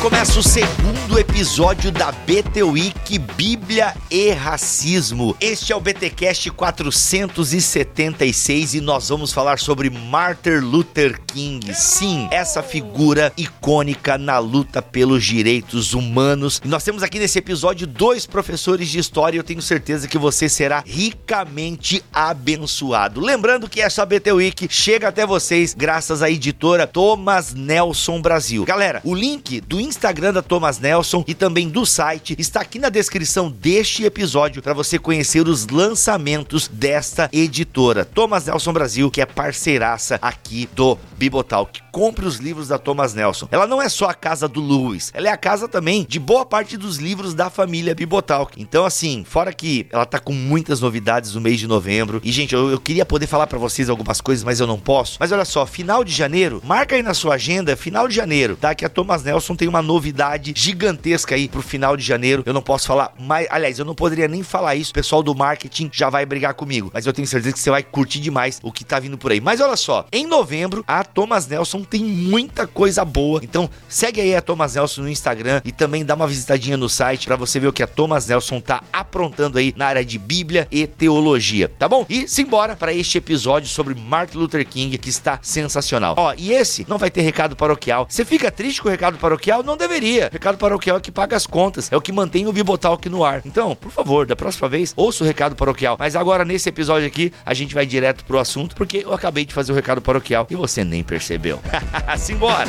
Começa o segundo episódio da BT Week Bíblia e Racismo. Este é o BTcast 476 e nós vamos falar sobre Martin Luther King. Sim, essa figura icônica na luta pelos direitos humanos. E nós temos aqui nesse episódio dois professores de história e eu tenho certeza que você será ricamente abençoado. Lembrando que essa BT Week chega até vocês graças à editora Thomas Nelson Brasil. Galera, o link do Instagram da Thomas Nelson e também do site está aqui na descrição deste episódio para você conhecer os lançamentos desta editora. Thomas Nelson Brasil, que é parceiraça aqui do Bibotalk. Compre os livros da Thomas Nelson. Ela não é só a casa do Lewis, ela é a casa também de boa parte dos livros da família Bibotalk. Então, assim, fora que ela tá com muitas novidades no mês de novembro. E, gente, eu, eu queria poder falar para vocês algumas coisas, mas eu não posso. Mas olha só, final de janeiro, marca aí na sua agenda, final de janeiro, tá? Que a Thomas Nelson tem uma novidade gigantesca aí pro final de janeiro. Eu não posso falar mais. Aliás, eu não poderia nem falar isso. O pessoal do marketing já vai brigar comigo. Mas eu tenho certeza que você vai curtir demais o que tá vindo por aí. Mas olha só, em novembro, a Thomas Nelson tem muita coisa boa. Então, segue aí a Thomas Nelson no Instagram e também dá uma visitadinha no site para você ver o que a Thomas Nelson tá aprontando aí na área de Bíblia e teologia, tá bom? E simbora para este episódio sobre Martin Luther King que está sensacional. Ó, e esse não vai ter recado paroquial. Você fica triste com o recado paroquial? Não deveria. O recado paroquial é que paga as contas, é o que mantém o Bibotalk no ar. Então, por favor, da próxima vez, ouça o recado paroquial. Mas agora, nesse episódio aqui, a gente vai direto pro assunto, porque eu acabei de fazer o recado paroquial e você nem percebeu. Simbora!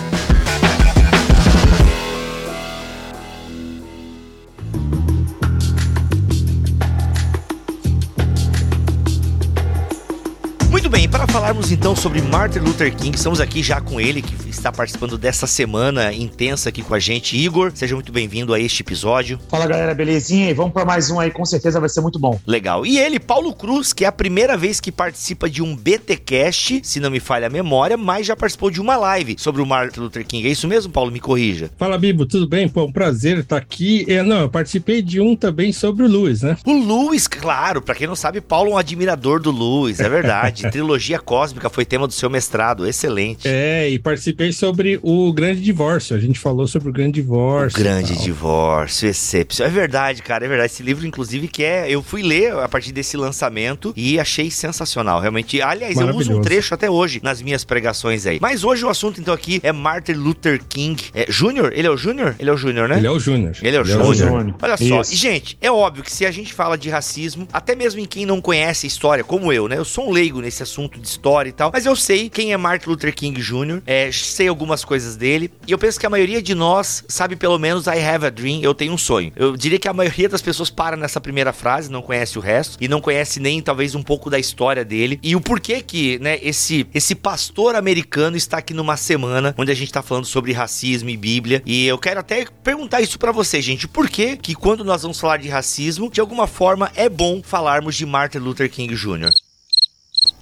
Para falarmos então sobre Martin Luther King, estamos aqui já com ele, que está participando dessa semana intensa aqui com a gente. Igor, seja muito bem-vindo a este episódio. Fala galera, belezinha? E vamos para mais um aí, com certeza vai ser muito bom. Legal. E ele, Paulo Cruz, que é a primeira vez que participa de um BTcast, se não me falha a memória, mas já participou de uma live sobre o Martin Luther King. É isso mesmo, Paulo? Me corrija. Fala, Bibo, tudo bem? Pô, um prazer estar aqui. É, não, eu participei de um também sobre o Lewis, né? O Lewis, claro, para quem não sabe, Paulo é um admirador do Lewis, é verdade. Trilogia Cósmica foi tema do seu mestrado, excelente. É, e participei sobre o Grande Divórcio. A gente falou sobre o Grande Divórcio. O Grande Divórcio, excepção. É verdade, cara, é verdade. Esse livro, inclusive, que é. Eu fui ler a partir desse lançamento e achei sensacional. Realmente. Aliás, eu uso um trecho até hoje nas minhas pregações aí. Mas hoje o assunto, então, aqui é Martin Luther King. É Júnior? Ele é o Júnior? Ele é o Júnior, né? Ele é o Júnior. Ele é o Júnior. Olha só. E, gente, é óbvio que se a gente fala de racismo, até mesmo em quem não conhece a história, como eu, né? Eu sou um leigo nesse assunto de história e tal, mas eu sei quem é Martin Luther King Jr., é, sei algumas coisas dele, e eu penso que a maioria de nós sabe pelo menos I have a dream, eu tenho um sonho. Eu diria que a maioria das pessoas para nessa primeira frase, não conhece o resto, e não conhece nem talvez um pouco da história dele, e o porquê que, né, esse, esse pastor americano está aqui numa semana onde a gente tá falando sobre racismo e Bíblia, e eu quero até perguntar isso para você, gente, por que que quando nós vamos falar de racismo, de alguma forma é bom falarmos de Martin Luther King Jr.?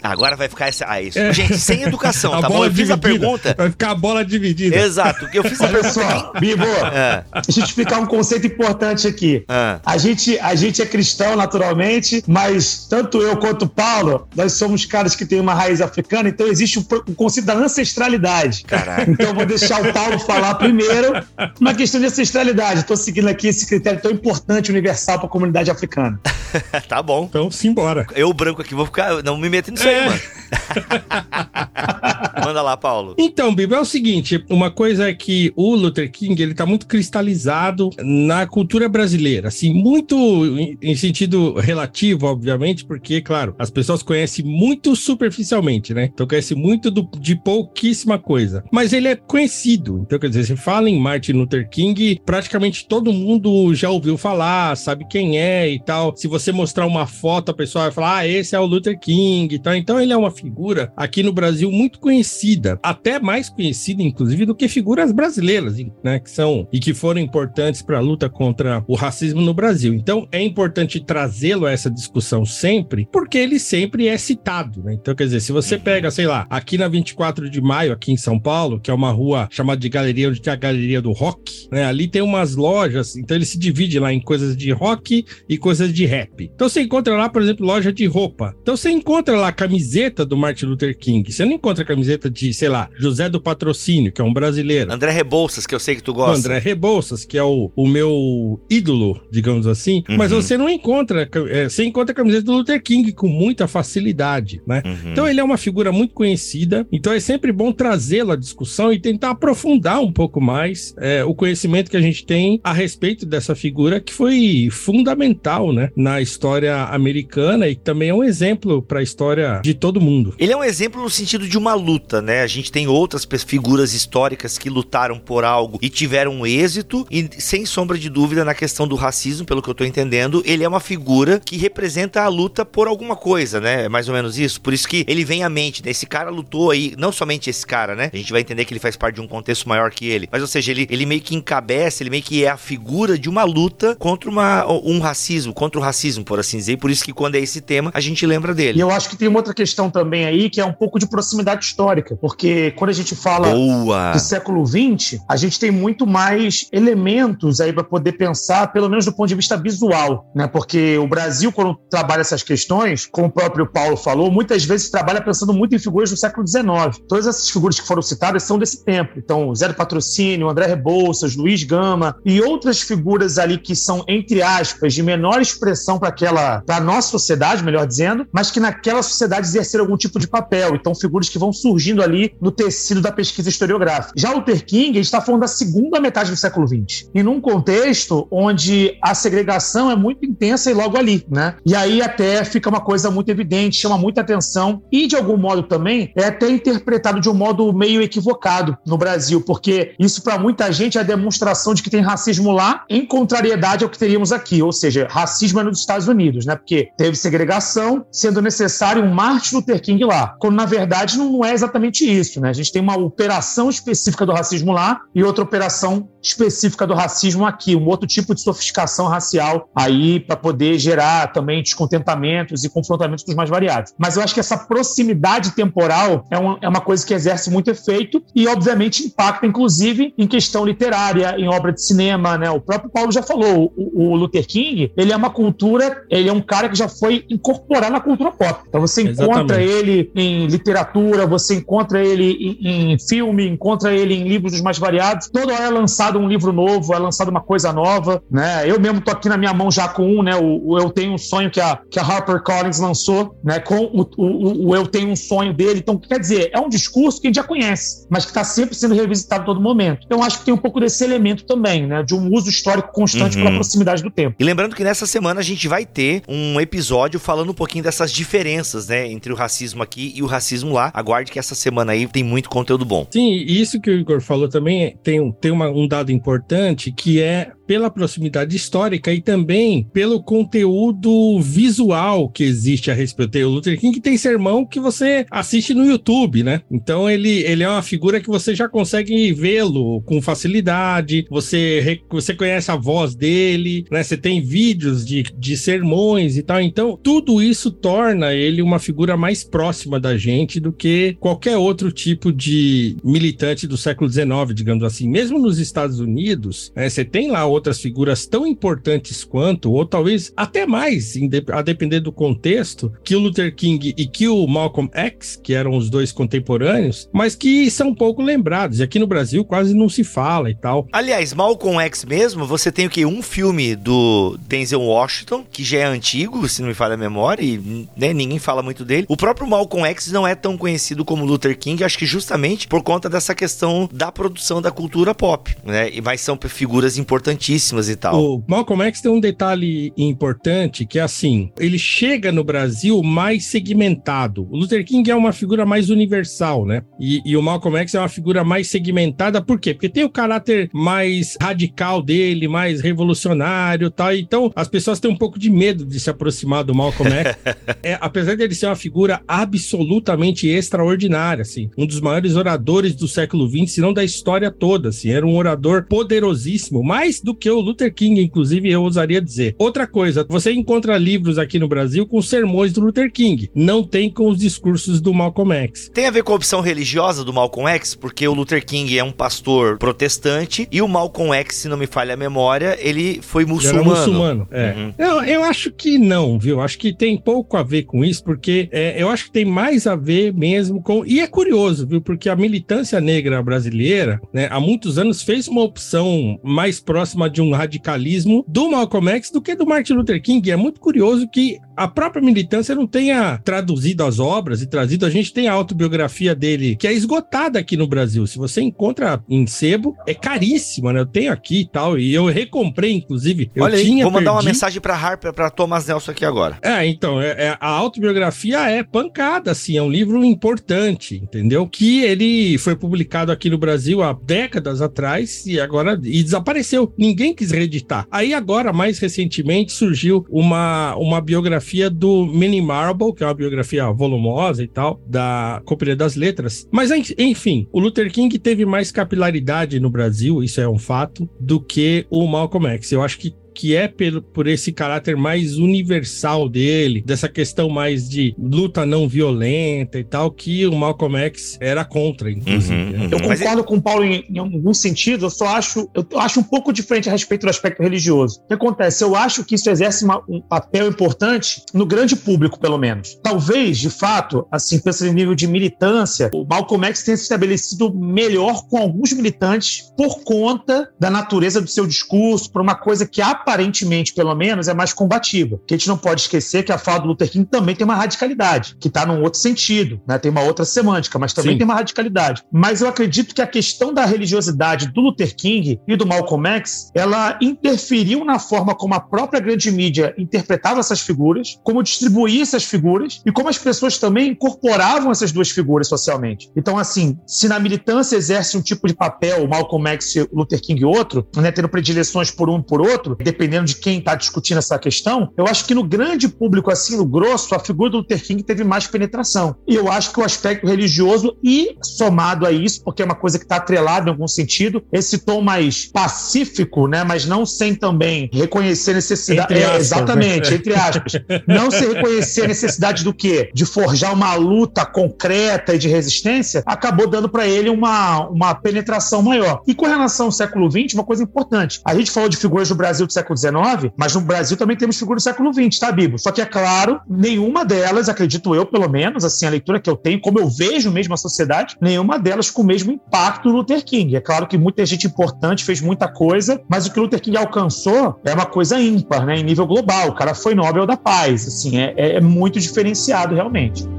Agora vai ficar essa. Ah, isso. É. Gente, sem educação, tá bom? Eu fiz a pergunta. Vai ficar a bola dividida. Exato. Eu fiz a Olha pergunta. Só, Bibo, é. deixa eu te explicar um conceito importante aqui. É. A, gente, a gente é cristão, naturalmente, mas tanto eu quanto o Paulo, nós somos caras que têm uma raiz africana, então existe o, o conceito da ancestralidade. Caraca. Então eu vou deixar o Paulo falar primeiro uma questão de ancestralidade. Estou seguindo aqui esse critério tão importante, universal para a comunidade africana. tá bom. Então, simbora. Eu, branco aqui, vou ficar. Não me meto nisso aí, mano. Manda lá, Paulo. Então, Bibo, é o seguinte: uma coisa é que o Luther King ele tá muito cristalizado na cultura brasileira, assim, muito em, em sentido relativo, obviamente, porque, claro, as pessoas conhecem muito superficialmente, né? Então conhecem muito do, de pouquíssima coisa. Mas ele é conhecido. Então, quer dizer, você fala em Martin Luther King, praticamente todo mundo já ouviu falar, sabe quem é e tal. Se você mostrar uma foto, a pessoa vai falar: ah, esse é o Luther King e tal. Então, ele é uma figura aqui no Brasil muito conhecida até mais conhecida, inclusive, do que figuras brasileiras, né? Que são e que foram importantes para a luta contra o racismo no Brasil. Então, é importante trazê-lo a essa discussão sempre, porque ele sempre é citado, né? Então, quer dizer, se você pega, sei lá, aqui na 24 de maio, aqui em São Paulo, que é uma rua chamada de Galeria, onde tem a Galeria do Rock, né? Ali tem umas lojas, então ele se divide lá em coisas de rock e coisas de rap. Então você encontra lá, por exemplo, loja de roupa. Então você encontra lá camiseta do Martin Luther King. Você não encontra a camiseta de, sei lá, José do Patrocínio, que é um brasileiro. André Rebouças, que eu sei que tu gosta. André Rebouças, que é o, o meu ídolo, digamos assim. Uhum. Mas você não encontra, é, você encontra a camiseta do Luther King com muita facilidade, né? Uhum. Então ele é uma figura muito conhecida. Então é sempre bom trazê-lo à discussão e tentar aprofundar um pouco mais é, o conhecimento que a gente tem a respeito dessa figura que foi fundamental, né, na história americana e também é um exemplo para a história de todo mundo. Ele é um exemplo no sentido de uma luta, né? A gente tem outras figuras históricas que lutaram por algo e tiveram êxito e sem sombra de dúvida na questão do racismo, pelo que eu tô entendendo, ele é uma figura que representa a luta por alguma coisa, né? É mais ou menos isso. Por isso que ele vem à mente, né? Esse cara lutou aí, não somente esse cara, né? A gente vai entender que ele faz parte de um contexto maior que ele. Mas, ou seja, ele, ele meio que encabeça, ele meio que é a figura de uma luta contra uma, um racismo, contra o racismo, por assim dizer. Por isso que quando é esse tema, a gente lembra dele. E eu acho que tem uma outra questão também aí, que é um pouco de proximidade histórica. Porque quando a gente fala Boa. do século XX, a gente tem muito mais elementos aí para poder pensar, pelo menos do ponto de vista visual, né? Porque o Brasil, quando trabalha essas questões, como o próprio Paulo falou, muitas vezes trabalha pensando muito em figuras do século XIX. Todas essas figuras que foram citadas são desse tempo. Então, Zé do Patrocínio, André Rebouças, Luiz Gama e outras figuras ali que são, entre aspas, de menor expressão para aquela, para nossa sociedade, melhor dizendo, mas que naquela sociedade exerceram algum tipo de papel. Então, figuras que vão surgindo ali no tecido da pesquisa historiográfica. Já Luther King, a está falando da segunda metade do século XX. E num contexto onde a segregação é muito intensa e logo ali, né? E aí até fica uma coisa muito evidente, chama muita atenção e, de algum modo também, é até interpretado de um modo meio equivocado no Brasil, porque isso para muita gente é a demonstração de que tem racismo lá em contrariedade ao que teríamos aqui, ou seja, racismo é nos Estados Unidos, né? Porque teve segregação, sendo necessário um Martin Luther King lá, quando na verdade não é exatamente isso, né? A gente tem uma operação específica do racismo lá e outra operação específica do racismo aqui, um outro tipo de sofisticação racial aí para poder gerar também descontentamentos e confrontamentos dos mais variados. Mas eu acho que essa proximidade temporal é uma, é uma coisa que exerce muito efeito e, obviamente, impacta, inclusive, em questão literária, em obra de cinema, né? O próprio Paulo já falou, o, o Luther King, ele é uma cultura, ele é um cara que já foi incorporado na cultura pop. Então você encontra ele em literatura, você encontra ele em, em filme, encontra ele em livros dos mais variados. Toda hora é lançado um livro novo, é lançado uma coisa nova, né? Eu mesmo tô aqui na minha mão já com um, né? O, o Eu Tenho um Sonho que a, que a Harper Collins lançou, né? Com o, o, o Eu Tenho um Sonho dele. Então, quer dizer, é um discurso que a gente já conhece, mas que está sempre sendo revisitado a todo momento. Então, acho que tem um pouco desse elemento também, né? De um uso histórico constante uhum. pela proximidade do tempo. E lembrando que nessa semana a gente vai ter um episódio falando um pouquinho dessas diferenças, né? Entre o racismo aqui e o racismo lá. Aguarde que essa semana aí tem muito conteúdo bom. Sim, isso que o Igor falou também tem, tem uma, um dado importante que é pela proximidade histórica e também pelo conteúdo visual que existe a respeito. O Luther King tem sermão que você assiste no YouTube, né? Então ele, ele é uma figura que você já consegue vê-lo com facilidade, você, você conhece a voz dele, né? Você tem vídeos de, de sermões e tal. Então, tudo isso torna ele uma figura mais próxima da gente do que qualquer outro tipo de militante do século XIX, digamos assim. Mesmo nos Estados Unidos, né, você tem lá outras figuras tão importantes quanto, ou talvez até mais, a depender do contexto, que o Luther King e que o Malcolm X, que eram os dois contemporâneos, mas que são pouco lembrados. E aqui no Brasil quase não se fala e tal. Aliás, Malcolm X mesmo, você tem o que? Um filme do Denzel Washington, que já é antigo, se não me falha a memória, e né, ninguém fala muito dele. O próprio Malcolm X não é tão conhecido como Luther King, acho que justamente por conta dessa questão da produção da cultura pop, né? Mas são figuras importantíssimas interessantíssimas e tal. O Malcolm X tem um detalhe importante que é assim, ele chega no Brasil mais segmentado. O Luther King é uma figura mais universal, né? E, e o Malcolm X é uma figura mais segmentada, por quê? Porque tem o caráter mais radical dele, mais revolucionário tal. Então, as pessoas têm um pouco de medo de se aproximar do Malcolm X. é, apesar dele ser uma figura absolutamente extraordinária, assim. Um dos maiores oradores do século XX, se não da história toda, assim. Era um orador poderosíssimo, mais do que o Luther King, inclusive, eu ousaria dizer. Outra coisa, você encontra livros aqui no Brasil com sermões do Luther King. Não tem com os discursos do Malcolm X. Tem a ver com a opção religiosa do Malcolm X, porque o Luther King é um pastor protestante e o Malcolm X, se não me falha a memória, ele foi muçulmano. Ele muçulmano, é. Uhum. Eu, eu acho que não, viu? Acho que tem pouco a ver com isso, porque é, eu acho que tem mais a ver mesmo com. E é curioso, viu? Porque a militância negra brasileira, né, há muitos anos fez uma opção mais próxima de um radicalismo do Malcolm X do que do Martin Luther King. E é muito curioso que a própria militância não tenha traduzido as obras e trazido. A gente tem a autobiografia dele, que é esgotada aqui no Brasil. Se você encontra em sebo, é caríssima, né? Eu tenho aqui e tal, e eu recomprei, inclusive. Eu Olha aí, vou mandar uma mensagem pra Harper, pra Thomas Nelson aqui agora. É, então, é, é, a autobiografia é pancada, assim, é um livro importante, entendeu? Que ele foi publicado aqui no Brasil há décadas atrás e agora e desapareceu. Ninguém quis reeditar. Aí agora, mais recentemente, surgiu uma, uma biografia biografia do Minnie Marble, que é uma biografia volumosa e tal, da Companhia das Letras. Mas, enfim, o Luther King teve mais capilaridade no Brasil, isso é um fato, do que o Malcolm X. Eu acho que que é pelo, por esse caráter mais universal dele, dessa questão mais de luta não violenta e tal, que o Malcolm X era contra, inclusive. Uhum, uhum. Eu concordo com o Paulo em, em, algum sentido, eu só acho, eu acho um pouco diferente a respeito do aspecto religioso. O que acontece? Eu acho que isso exerce uma, um papel importante no grande público, pelo menos. Talvez, de fato, assim, pensando em nível de militância, o Malcolm X tenha se estabelecido melhor com alguns militantes por conta da natureza do seu discurso, por uma coisa que aparentemente aparentemente, pelo menos, é mais combativa. Porque a gente não pode esquecer que a fala do Luther King também tem uma radicalidade, que está num outro sentido, né? tem uma outra semântica, mas também Sim. tem uma radicalidade. Mas eu acredito que a questão da religiosidade do Luther King e do Malcolm X, ela interferiu na forma como a própria grande mídia interpretava essas figuras, como distribuía essas figuras e como as pessoas também incorporavam essas duas figuras socialmente. Então, assim, se na militância exerce um tipo de papel, o Malcolm X e o Luther King outro, né, tendo predileções por um por outro, dependendo de quem está discutindo essa questão, eu acho que no grande público, assim, no grosso, a figura do Luther King teve mais penetração. E eu acho que o aspecto religioso, e somado a isso, porque é uma coisa que está atrelada em algum sentido, esse tom mais pacífico, né, mas não sem também reconhecer a necessidade. Entre é, exatamente, entre aspas. não se reconhecer a necessidade do quê? De forjar uma luta concreta e de resistência, acabou dando para ele uma, uma penetração maior. E com relação ao século XX, uma coisa importante. A gente falou de figuras do Brasil do século XIX, mas no Brasil também temos figuras do século XX, tá, Bibo? Só que é claro, nenhuma delas, acredito eu, pelo menos, assim, a leitura que eu tenho, como eu vejo mesmo a sociedade, nenhuma delas com o mesmo impacto do Luther King. É claro que muita gente importante fez muita coisa, mas o que Luther King alcançou é uma coisa ímpar, né, em nível global. O cara foi Nobel da Paz, assim, é, é muito diferenciado realmente.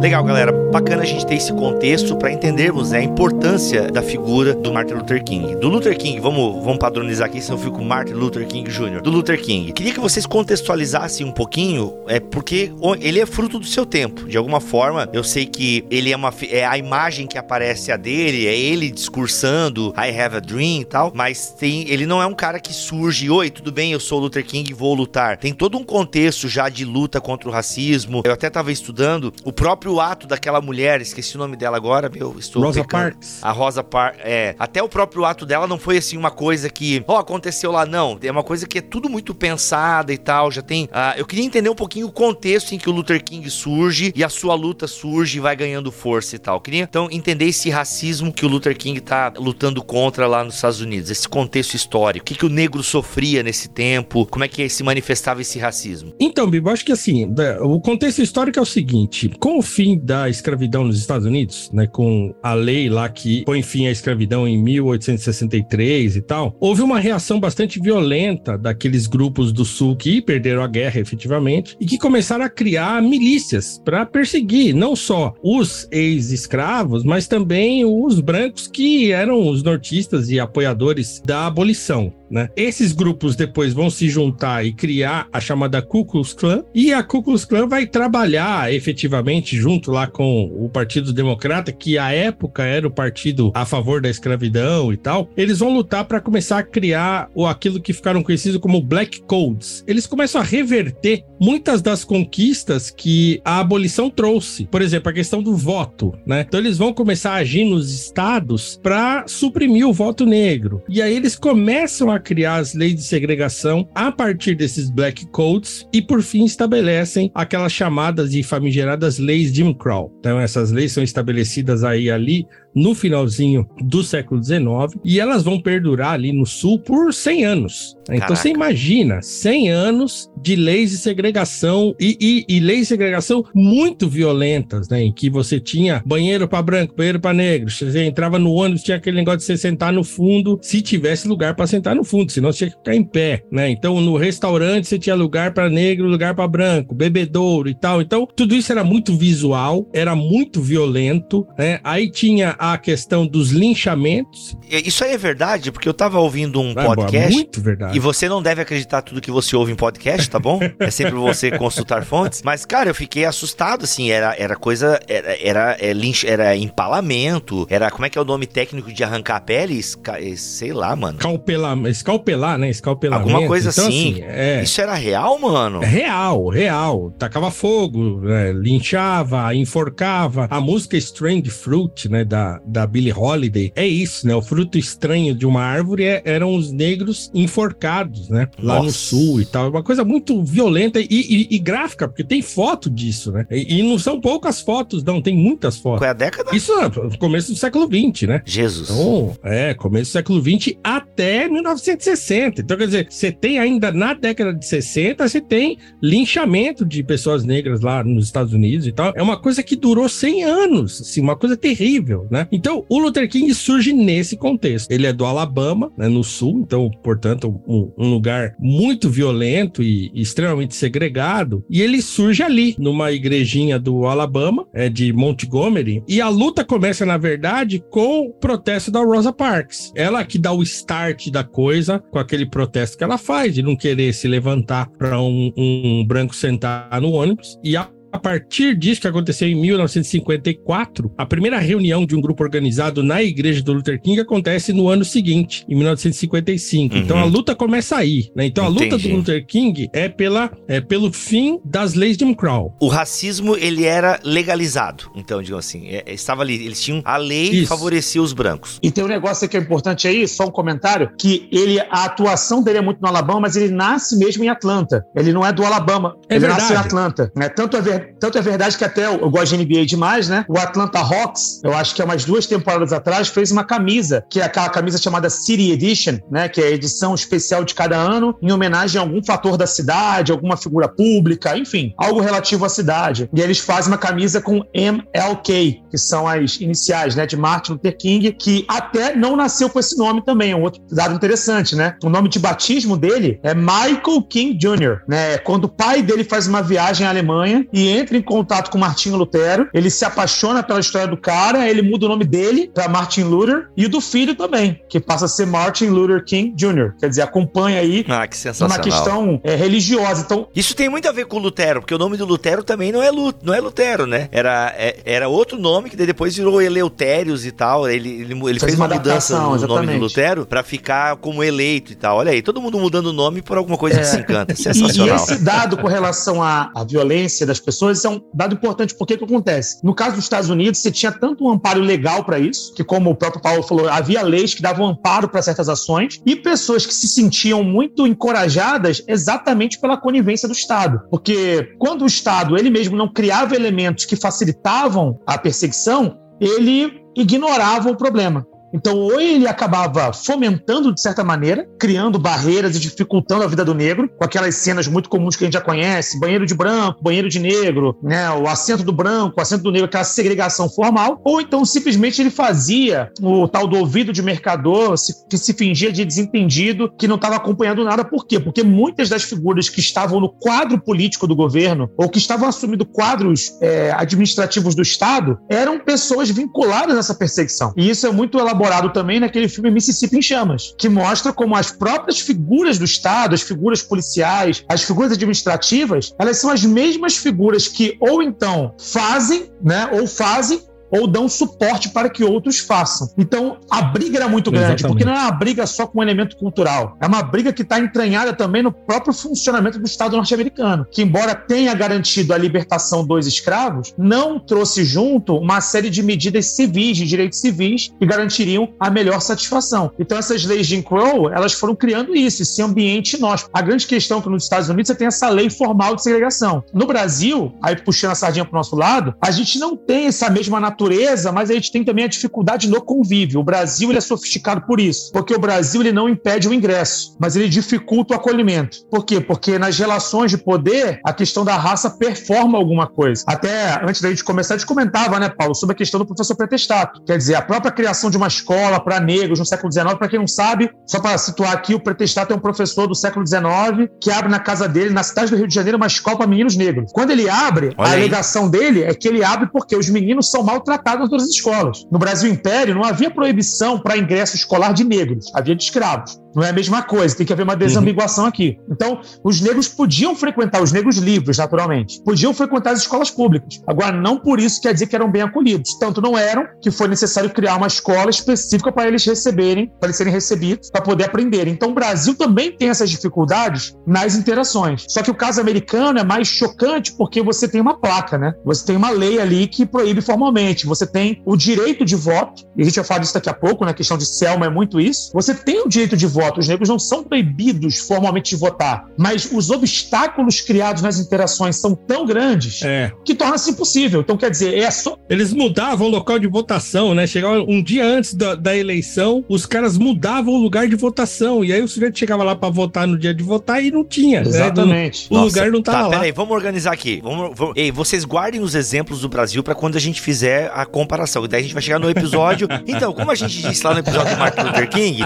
Legal, galera. Bacana a gente ter esse contexto para entendermos né, a importância da figura do Martin Luther King. Do Luther King, vamos, vamos padronizar aqui, senão eu fico Martin Luther King Jr. Do Luther King. Queria que vocês contextualizassem um pouquinho, é porque ele é fruto do seu tempo. De alguma forma, eu sei que ele é uma é a imagem que aparece a dele, é ele discursando I have a dream e tal, mas tem, ele não é um cara que surge, oi, tudo bem, eu sou Luther King vou lutar. Tem todo um contexto já de luta contra o racismo. Eu até estava estudando o próprio ato daquela mulher, esqueci o nome dela agora, meu, estou Rosa pecando. Parks. A Rosa Parks, é. Até o próprio ato dela não foi assim uma coisa que, ó, oh, aconteceu lá, não. É uma coisa que é tudo muito pensada e tal, já tem... Uh, eu queria entender um pouquinho o contexto em que o Luther King surge e a sua luta surge e vai ganhando força e tal. Eu queria, então, entender esse racismo que o Luther King tá lutando contra lá nos Estados Unidos, esse contexto histórico. O que, que o negro sofria nesse tempo, como é que se manifestava esse racismo? Então, Bibo, acho que assim, o contexto histórico é o seguinte, com o fim da escravidão nos Estados Unidos, né, com a lei lá que põe fim à escravidão em 1863 e tal, houve uma reação bastante violenta daqueles grupos do Sul que perderam a guerra efetivamente e que começaram a criar milícias para perseguir não só os ex-escravos, mas também os brancos que eram os nortistas e apoiadores da abolição. Né? Esses grupos depois vão se juntar e criar a chamada Ku Klux Klan, e a Ku Klux Klan vai trabalhar efetivamente junto lá com o Partido Democrata, que à época era o partido a favor da escravidão e tal. Eles vão lutar para começar a criar o aquilo que ficaram conhecidos como Black Codes. Eles começam a reverter muitas das conquistas que a abolição trouxe. Por exemplo, a questão do voto, né? Então eles vão começar a agir nos estados para suprimir o voto negro. E aí eles começam a criar as leis de segregação a partir desses black codes e, por fim, estabelecem aquelas chamadas e famigeradas leis Jim Crow. Então, essas leis são estabelecidas aí ali no finalzinho do século XIX e elas vão perdurar ali no sul por 100 anos. Então Caraca. você imagina 100 anos de leis de segregação e, e, e, leis de segregação muito violentas, né? Em que você tinha banheiro para branco, banheiro para negro. Você entrava no ônibus, tinha aquele negócio de você sentar no fundo, se tivesse lugar para sentar no fundo, senão você tinha que ficar em pé, né? Então no restaurante você tinha lugar para negro, lugar para branco, bebedouro e tal. Então tudo isso era muito visual, era muito violento, né? Aí tinha a questão dos linchamentos. Isso aí é verdade, porque eu tava ouvindo um é, podcast. Muito verdade. E você não deve acreditar tudo que você ouve em podcast, tá bom? é sempre você consultar fontes. Mas, cara, eu fiquei assustado, assim. Era, era coisa. Era, era, é, linch, era empalamento. Era. Como é que é o nome técnico de arrancar a pele? Esca, sei lá, mano. Escalpelar, escalpelar, né? Escalpelamento. Alguma coisa então, assim. assim é... Isso era real, mano? Real, real. Tacava fogo, né? linchava, enforcava. A música Strange Fruit, né? Da, da, Billie Holiday, é isso, né? O fruto estranho de uma árvore é, eram os negros enforcados, né? Lá Nossa. no sul e tal. É uma coisa muito violenta e, e, e gráfica, porque tem foto disso, né? E, e, não são poucas fotos, não, tem muitas fotos. Qual é a década? Isso é começo do século XX, né? Jesus. Então, é, começo do século XX até 1960. Então, quer dizer, você tem ainda na década de 60, você tem linchamento de pessoas negras lá nos Estados Unidos e tal. É uma coisa que durou 100 anos, assim, uma coisa terrível, né? Né? Então, o Luther King surge nesse contexto. Ele é do Alabama, né, no sul, então, portanto, um, um lugar muito violento e, extremamente segregado. E ele surge ali, numa igrejinha do Alabama, é, de Montgomery. E a luta começa, na verdade, com o protesto da Rosa Parks. Ela que dá o start da coisa com aquele protesto que ela faz, de não querer se levantar para um, um branco sentar no ônibus. E a a partir disso que aconteceu em 1954, a primeira reunião de um grupo organizado na igreja do Luther King acontece no ano seguinte, em 1955. Uhum. Então a luta começa aí, né? Então a Entendi. luta do Luther King é pela é pelo fim das leis de Jim Crow. O racismo ele era legalizado, então digamos assim, é, é estava ali, eles tinham a lei que favorecia os brancos. E tem um negócio que é importante aí, só um comentário, que ele a atuação dele é muito no Alabama, mas ele nasce mesmo em Atlanta. Ele não é do Alabama, é ele verdade. nasce em Atlanta. Né? Tanto é verdade tanto é verdade que até eu, gosto de NBA demais, né? O Atlanta Hawks, eu acho que há umas duas temporadas atrás, fez uma camisa, que é aquela camisa chamada City Edition, né? Que é a edição especial de cada ano, em homenagem a algum fator da cidade, alguma figura pública, enfim, algo relativo à cidade. E eles fazem uma camisa com MLK, que são as iniciais, né? De Martin Luther King, que até não nasceu com esse nome também, é um outro dado interessante, né? O nome de batismo dele é Michael King Jr., né? Quando o pai dele faz uma viagem à Alemanha e entra em contato com Martinho Lutero, ele se apaixona pela história do cara, ele muda o nome dele para Martin Luther e do filho também, que passa a ser Martin Luther King Jr. Quer dizer, acompanha aí ah, que uma questão é, religiosa. Então, isso tem muito a ver com Lutero, porque o nome do Lutero também não é, Lu, não é Lutero, né? Era, é, era outro nome que depois virou Eleutérios e tal. Ele, ele, ele fez, fez uma, uma mudança no exatamente. nome do Lutero para ficar como eleito e tal. Olha aí, todo mundo mudando o nome por alguma coisa é. que se encanta. Sensacional. E, e esse dado com relação à, à violência das pessoas é um dado importante, porque que acontece? No caso dos Estados Unidos, você tinha tanto um amparo legal para isso, que como o próprio Paulo falou, havia leis que davam amparo para certas ações, e pessoas que se sentiam muito encorajadas exatamente pela conivência do Estado. Porque quando o Estado, ele mesmo não criava elementos que facilitavam a perseguição, ele ignorava o problema. Então, ou ele acabava fomentando de certa maneira, criando barreiras e dificultando a vida do negro, com aquelas cenas muito comuns que a gente já conhece, banheiro de branco, banheiro de negro, né, o assento do branco, o assento do negro, aquela segregação formal, ou então simplesmente ele fazia o tal do ouvido de mercador, que se fingia de desentendido, que não estava acompanhando nada. Por quê? Porque muitas das figuras que estavam no quadro político do governo, ou que estavam assumindo quadros é, administrativos do Estado, eram pessoas vinculadas a essa perseguição. E isso é muito elaborado também naquele filme Mississippi em Chamas, que mostra como as próprias figuras do Estado, as figuras policiais, as figuras administrativas, elas são as mesmas figuras que ou então fazem, né, ou fazem ou dão suporte para que outros façam. Então, a briga era muito grande, Exatamente. porque não é uma briga só com um elemento cultural, é uma briga que está entranhada também no próprio funcionamento do Estado norte-americano, que, embora tenha garantido a libertação dos escravos, não trouxe junto uma série de medidas civis, de direitos civis, que garantiriam a melhor satisfação. Então, essas leis de Jim Crow, elas foram criando isso, esse ambiente nós. A grande questão é que nos Estados Unidos você tem essa lei formal de segregação. No Brasil, aí puxando a sardinha para o nosso lado, a gente não tem essa mesma natureza natureza, mas a gente tem também a dificuldade no convívio. O Brasil ele é sofisticado por isso, porque o Brasil ele não impede o ingresso, mas ele dificulta o acolhimento. Por quê? Porque nas relações de poder, a questão da raça performa alguma coisa. Até antes da gente começar, a gente comentava, né, Paulo, sobre a questão do professor pretestado. Quer dizer, a própria criação de uma escola para negros no século XIX, para quem não sabe, só para situar aqui, o pretestado é um professor do século XIX que abre na casa dele, na cidade do Rio de Janeiro, uma escola para meninos negros. Quando ele abre, Olha a aí. alegação dele é que ele abre porque os meninos são maltratados tratado nas escolas. No Brasil Império não havia proibição para ingresso escolar de negros, havia de escravos. Não é a mesma coisa, tem que haver uma desambiguação uhum. aqui. Então, os negros podiam frequentar, os negros livres, naturalmente, podiam frequentar as escolas públicas. Agora, não por isso quer dizer que eram bem acolhidos. Tanto não eram que foi necessário criar uma escola específica para eles receberem, para eles serem recebidos, para poder aprender. Então, o Brasil também tem essas dificuldades nas interações. Só que o caso americano é mais chocante porque você tem uma placa, né? Você tem uma lei ali que proíbe formalmente. Você tem o direito de voto, e a gente vai falar disso daqui a pouco, na né? questão de Selma é muito isso. Você tem o direito de voto voto. Os negros não são proibidos formalmente de votar, mas os obstáculos criados nas interações são tão grandes é. que torna-se impossível. Então, quer dizer, é só. Eles mudavam o local de votação, né? Chegava um dia antes da, da eleição, os caras mudavam o lugar de votação. E aí o sujeito chegava lá para votar no dia de votar e não tinha. Né? Exatamente. Né? O Nossa, lugar não tava tá, lá. Peraí, vamos organizar aqui. Vamos, vamos... Ei, vocês guardem os exemplos do Brasil para quando a gente fizer a comparação. E daí a gente vai chegar no episódio. Então, como a gente disse lá no episódio do Martin Luther King.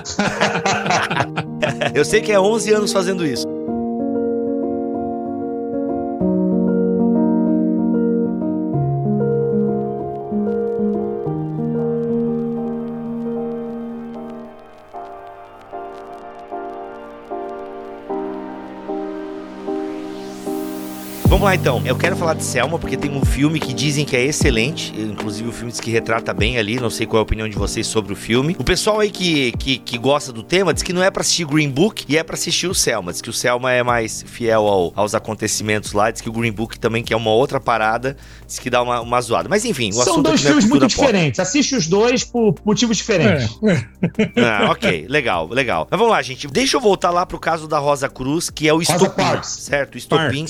Eu sei que é 11 anos fazendo isso. Vamos lá então. Eu quero falar de Selma porque tem um filme que dizem que é excelente. Inclusive o filme diz que retrata bem ali. Não sei qual é a opinião de vocês sobre o filme. O pessoal aí que, que, que gosta do tema diz que não é para assistir Green Book e é para assistir o Selma. Diz que o Selma é mais fiel ao, aos acontecimentos lá. Diz que o Green Book também que é uma outra parada. Diz que dá uma, uma zoada. Mas enfim, o São dois é filmes muito pop. diferentes. Assiste os dois por motivos diferentes. É. ah, ok, legal, legal. Mas vamos lá, gente. Deixa eu voltar lá pro caso da Rosa Cruz, que é o estopim, certo? O estopim.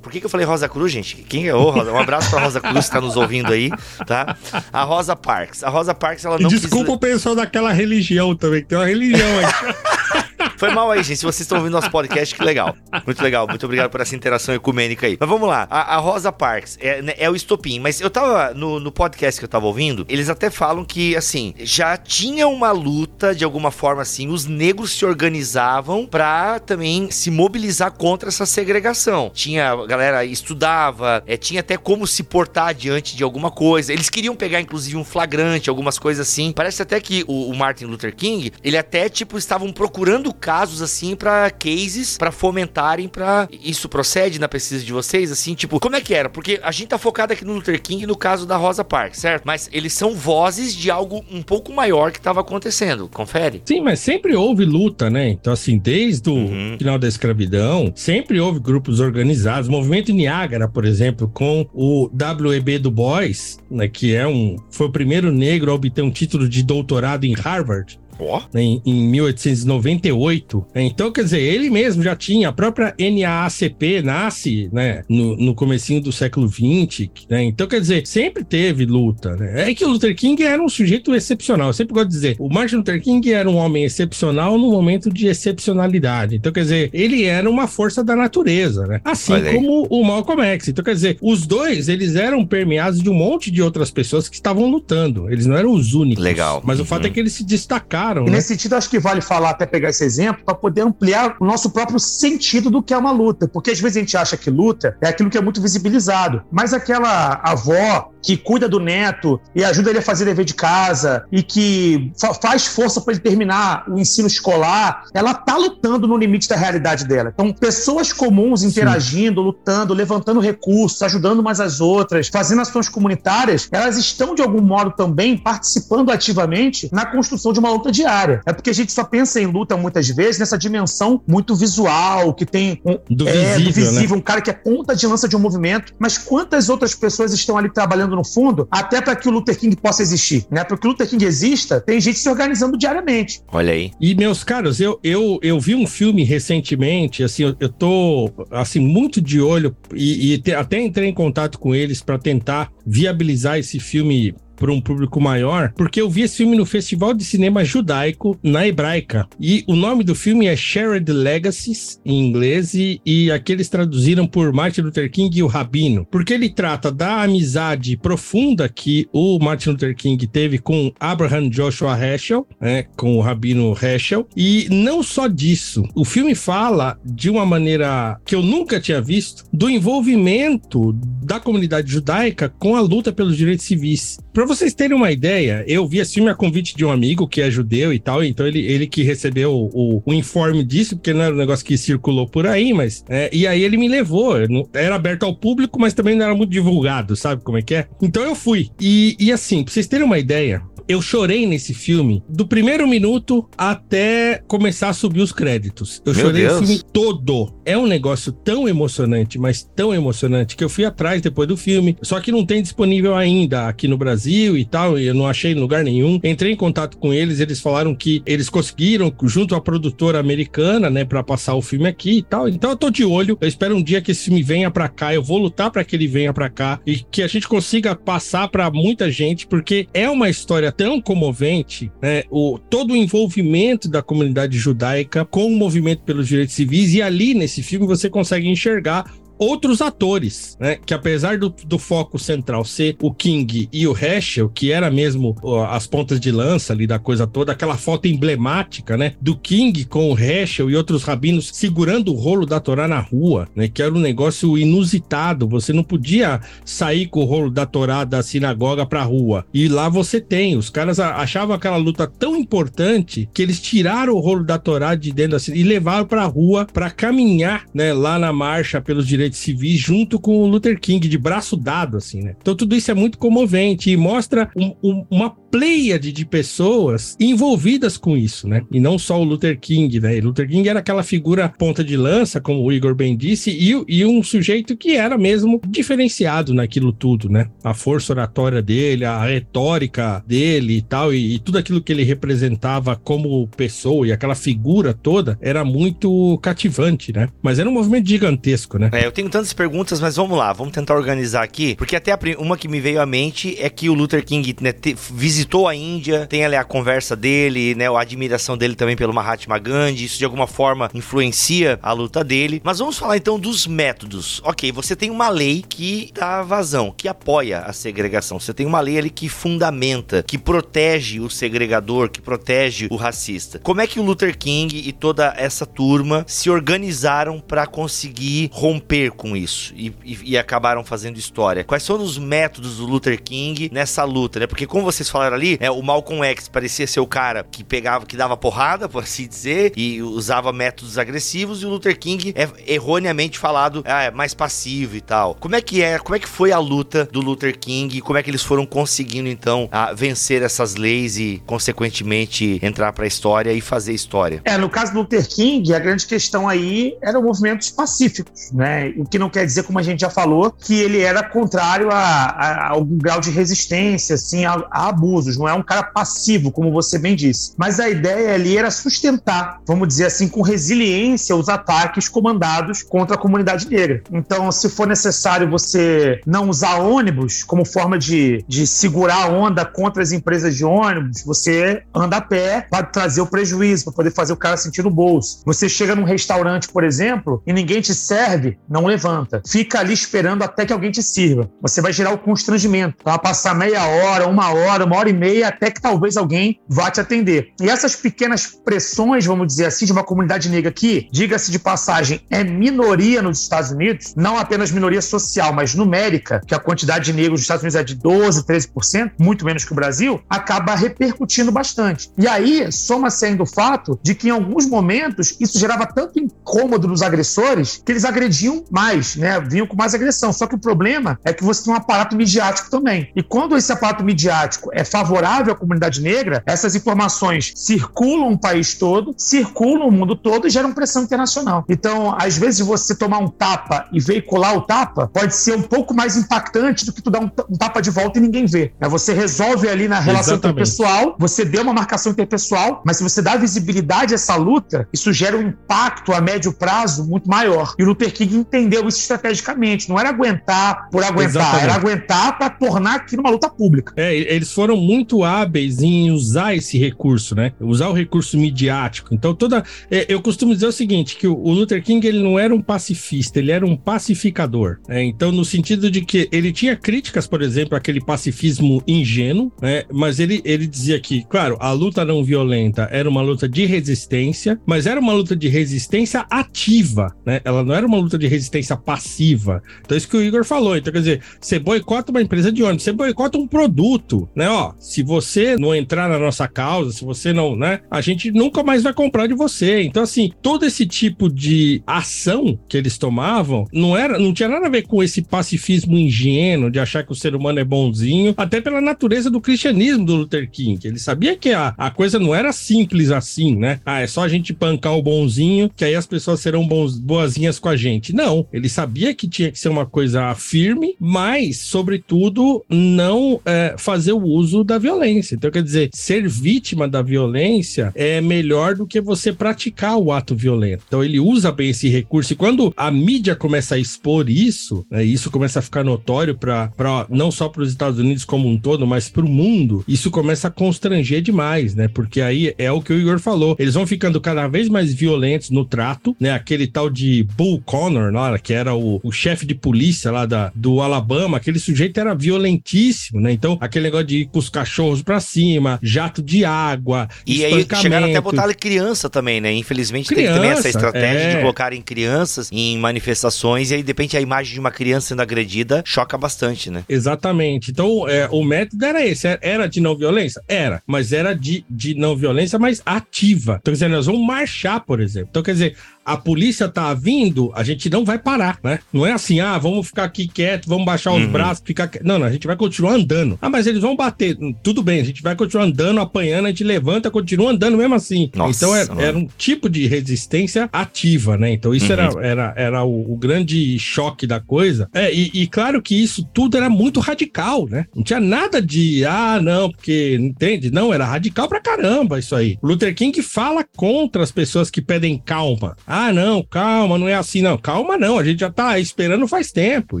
Por que, que eu falei Rosa Cruz, gente? Quem é? Oh, um abraço pra Rosa Cruz que tá nos ouvindo aí, tá? A Rosa Parks. A Rosa Parks, ela não Desculpa quis... o pessoal daquela religião também, que tem uma religião aí. Foi mal aí, gente. Se vocês estão ouvindo nosso podcast, que legal. Muito legal. Muito obrigado por essa interação ecumênica aí. Mas vamos lá. A, a Rosa Parks é, né, é, o estopim. Mas eu tava no, no, podcast que eu tava ouvindo, eles até falam que, assim, já tinha uma luta, de alguma forma, assim, os negros se organizavam pra também se mobilizar contra essa segregação. Tinha, a galera estudava, é, tinha até como se portar diante de alguma coisa. Eles queriam pegar, inclusive, um flagrante, algumas coisas assim. Parece até que o, o Martin Luther King, ele até, tipo, estavam procurando casos assim para cases para fomentarem para isso procede na pesquisa de vocês assim, tipo, como é que era? Porque a gente tá focado aqui no Luther King no caso da Rosa Parks, certo? Mas eles são vozes de algo um pouco maior que estava acontecendo. Confere? Sim, mas sempre houve luta, né? Então assim, desde o uhum. final da escravidão, sempre houve grupos organizados, movimento Niágara, por exemplo, com o W.E.B. Du Bois, né, que é um foi o primeiro negro a obter um título de doutorado em Harvard oh. né, em, em 1898. Então, quer dizer, ele mesmo já tinha a própria NAACP, nasce né, no, no comecinho do século XX. Né? Então, quer dizer, sempre teve luta. Né? É que o Luther King era um sujeito excepcional. Eu sempre gosto de dizer, o Martin Luther King era um homem excepcional no momento de excepcionalidade. Então, quer dizer, ele era uma força da natureza, né? Assim como o Malcolm X. Então, quer dizer, os dois, eles eram permeados de um monte de outras pessoas que estavam lutando. Eles não eram os únicos. Legal. Mas uhum. o fato é que eles se destacaram. E né? nesse sentido, acho que vale falar, até pegar esse exemplo, para poder ampliar o nosso próprio sentido do que é uma luta. Porque às vezes a gente acha que luta é aquilo que é muito visibilizado. Mas aquela avó que cuida do neto e ajuda ele a fazer dever de casa e que fa faz força para ele terminar o ensino escolar, ela tá lutando no limite da realidade dela. Então, pessoas comuns interagindo, Sim. lutando, levantando recursos, ajudando umas às outras, fazendo ações comunitárias, elas estão de algum modo também participando ativamente na construção de uma luta diária. É porque a gente só pensa em luta muitas vezes nessa dimensão muito visual, que tem um, do é, visível, do visível né? um cara que é ponta de lança de um movimento, mas quantas outras pessoas estão ali trabalhando no fundo até para que o Luther King possa existir, né? Para que o Luther King exista, tem gente se organizando diariamente. Olha aí. E meus caros, eu, eu, eu vi um filme recentemente, assim, eu, eu tô assim muito de olho e, e te, até entrei em contato com eles para tentar viabilizar esse filme para um público maior, porque eu vi esse filme no Festival de Cinema Judaico na Hebraica. E o nome do filme é Shared Legacies, em inglês, e, e aqui eles traduziram por Martin Luther King e o Rabino, porque ele trata da amizade profunda que o Martin Luther King teve com Abraham Joshua Heschel, né, com o Rabino Heschel, e não só disso. O filme fala de uma maneira que eu nunca tinha visto do envolvimento da comunidade judaica com a luta pelos direitos civis. Vocês terem uma ideia, eu vi esse filme a convite de um amigo que é judeu e tal, então ele, ele que recebeu o, o informe disso, porque não era um negócio que circulou por aí, mas. É, e aí ele me levou. Era aberto ao público, mas também não era muito divulgado, sabe como é que é? Então eu fui. E, e assim, pra vocês terem uma ideia, eu chorei nesse filme do primeiro minuto até começar a subir os créditos. Eu Meu chorei Deus. o filme todo. É um negócio tão emocionante, mas tão emocionante, que eu fui atrás depois do filme. Só que não tem disponível ainda aqui no Brasil e tal. E eu não achei em lugar nenhum. Entrei em contato com eles, eles falaram que eles conseguiram, junto à produtora americana, né, para passar o filme aqui e tal. Então eu tô de olho. Eu espero um dia que esse filme venha para cá. Eu vou lutar para que ele venha para cá e que a gente consiga passar para muita gente, porque é uma história tão comovente, né, o, todo o envolvimento da comunidade judaica com o movimento pelos direitos civis, e ali nesse filme você consegue enxergar outros atores, né? Que apesar do, do foco central ser o King e o Heschel, que era mesmo as pontas de lança ali da coisa toda, aquela foto emblemática, né? Do King com o Heschel e outros rabinos segurando o rolo da Torá na rua, né? Que era um negócio inusitado. Você não podia sair com o rolo da Torá da sinagoga pra rua. E lá você tem. Os caras achavam aquela luta tão importante que eles tiraram o rolo da Torá de dentro da e levaram pra rua para caminhar, né? Lá na marcha pelos direitos direitos civis junto com o Luther King, de braço dado, assim, né? Então tudo isso é muito comovente e mostra um, um, uma pleiade de pessoas envolvidas com isso, né? E não só o Luther King, né? E Luther King era aquela figura ponta de lança, como o Igor bem disse, e, e um sujeito que era mesmo diferenciado naquilo tudo, né? A força oratória dele, a retórica dele e tal, e, e tudo aquilo que ele representava como pessoa e aquela figura toda era muito cativante, né? Mas era um movimento gigantesco, né? É, eu tenho tantas perguntas, mas vamos lá, vamos tentar organizar aqui, porque até uma que me veio à mente é que o Luther King né, te, visitou a Índia, tem ali a conversa dele, né, a admiração dele também pelo Mahatma Gandhi, isso de alguma forma influencia a luta dele. Mas vamos falar então dos métodos. Ok, você tem uma lei que dá vazão, que apoia a segregação. Você tem uma lei ali que fundamenta, que protege o segregador, que protege o racista. Como é que o Luther King e toda essa turma se organizaram para conseguir romper com isso e, e, e, acabaram fazendo história. Quais foram os métodos do Luther King nessa luta, né? Porque como vocês falaram ali, é, o Malcolm X parecia ser o cara que pegava, que dava porrada, por assim dizer, e usava métodos agressivos, e o Luther King é erroneamente falado ah, é mais passivo e tal. Como é que é? Como é que foi a luta do Luther King? Como é que eles foram conseguindo então vencer essas leis e consequentemente entrar para a história e fazer história? É, no caso do Luther King, a grande questão aí eram movimentos pacíficos, né? O que não quer dizer, como a gente já falou, que ele era contrário a, a, a algum grau de resistência, assim, a, a, abusos. Não é um cara passivo, como você bem disse. Mas a ideia ali era sustentar, vamos dizer assim, com resiliência os ataques comandados contra a comunidade negra. Então, se for necessário você não usar ônibus como forma de, de segurar a onda contra as empresas de ônibus, você anda a pé para trazer o prejuízo, para poder fazer o cara sentir no bolso. Você chega num restaurante, por exemplo, e ninguém te serve, não levanta. Fica ali esperando até que alguém te sirva. Você vai gerar o constrangimento. Vai passar meia hora, uma hora, uma hora e meia, até que talvez alguém vá te atender. E essas pequenas pressões, vamos dizer assim, de uma comunidade negra que, diga-se de passagem, é minoria nos Estados Unidos, não apenas minoria social, mas numérica, que a quantidade de negros nos Estados Unidos é de 12, 13%, muito menos que o Brasil, acaba repercutindo bastante. E aí, soma-se ainda o fato de que em alguns momentos isso gerava tanto incômodo nos agressores que eles agrediam mais, né? Vinham com mais agressão. Só que o problema é que você tem um aparato midiático também. E quando esse aparato midiático é favorável à comunidade negra, essas informações circulam o país todo, circulam o mundo todo e geram pressão internacional. Então, às vezes, você tomar um tapa e veicular o tapa pode ser um pouco mais impactante do que tu dar um, um tapa de volta e ninguém vê. É, você resolve ali na relação Exatamente. interpessoal, você deu uma marcação interpessoal, mas se você dá visibilidade a essa luta, isso gera um impacto a médio prazo muito maior. E o Luther King entendeu isso estrategicamente. Não era aguentar por aguentar, Exatamente. era aguentar para tornar aquilo uma luta pública. É, eles foram muito hábeis em usar esse recurso, né? Usar o recurso midiático. Então, toda. É, eu costumo dizer o seguinte: que o, Luther King ele não era um pacifista, ele era um pacificador. Né? Então, no sentido de que ele tinha críticas, por exemplo, aquele pacifismo ingênuo, né? Mas ele, ele dizia que, claro, a luta não violenta era uma luta de resistência, mas era uma luta de resistência ativa, né? Ela não era uma luta de resistência passiva. Então, isso que o Igor falou. Então, quer dizer, você boicota uma empresa de ônibus, você boicota um produto, né? Ó, se você não entrar na nossa causa, se você não, né? A gente nunca mais vai comprar de você. Então, assim, todo esse tipo de ação que eles tomavam não era, não tinha nada a ver com esse pacifismo ingênuo de achar que o ser humano é bonzinho, até pela natureza do cristianismo do Luther King. Ele sabia que a, a coisa não era simples assim, né? Ah, é só a gente pancar o bonzinho, que aí as pessoas serão bons, boazinhas com a gente. Não, ele sabia que tinha que ser uma coisa firme, mas, sobretudo, não é, fazer o uso da violência. Então, quer dizer, ser vítima da violência é melhor do que você praticar o ato violento. Então, ele usa bem esse recurso. E quando a mídia começa a expor isso, né, isso começa a ficar notório para não só para os Estados Unidos como um todo, mas para o mundo, isso começa a constranger demais, né? Porque aí é o que o Igor falou. Eles vão ficando cada vez mais violentos no trato, né? Aquele tal de Bull Connor, lá, que era o, o chefe de polícia lá da, do Alabama, aquele sujeito era violentíssimo, né? Então, aquele negócio de ir com os cachorros pra cima, jato de água, E aí chegaram até a botar criança também, né? Infelizmente criança, tem também essa estratégia é. de colocarem crianças em manifestações e aí, de repente, a imagem de uma criança sendo agredida choca bastante, né? Exatamente. Então, é, o método era esse. Era de não violência? Era. Mas era de, de não violência, mas ativa. Então, quer dizer, nós vamos marchar, por exemplo. Então, quer dizer, a polícia tá vindo, a gente não vai parar, né? Não é assim, ah, vamos ficar aqui quieto, vamos baixar os uhum. braços, ficar Não, não, a gente vai continuar andando. Ah, mas eles vão bater. Tudo bem, a gente vai continuar andando, apanhando, a gente levanta, continua andando mesmo assim. Nossa, então era, era, um tipo de resistência ativa, né? Então isso uhum. era, era, era o, o, grande choque da coisa. É, e, e, claro que isso tudo era muito radical, né? Não tinha nada de, ah, não, porque, entende? Não, era radical pra caramba isso aí. Luther King fala contra as pessoas que pedem calma. Ah, não, calma, não é assim, não. Calma, não, a gente já tá esperando faz tempo.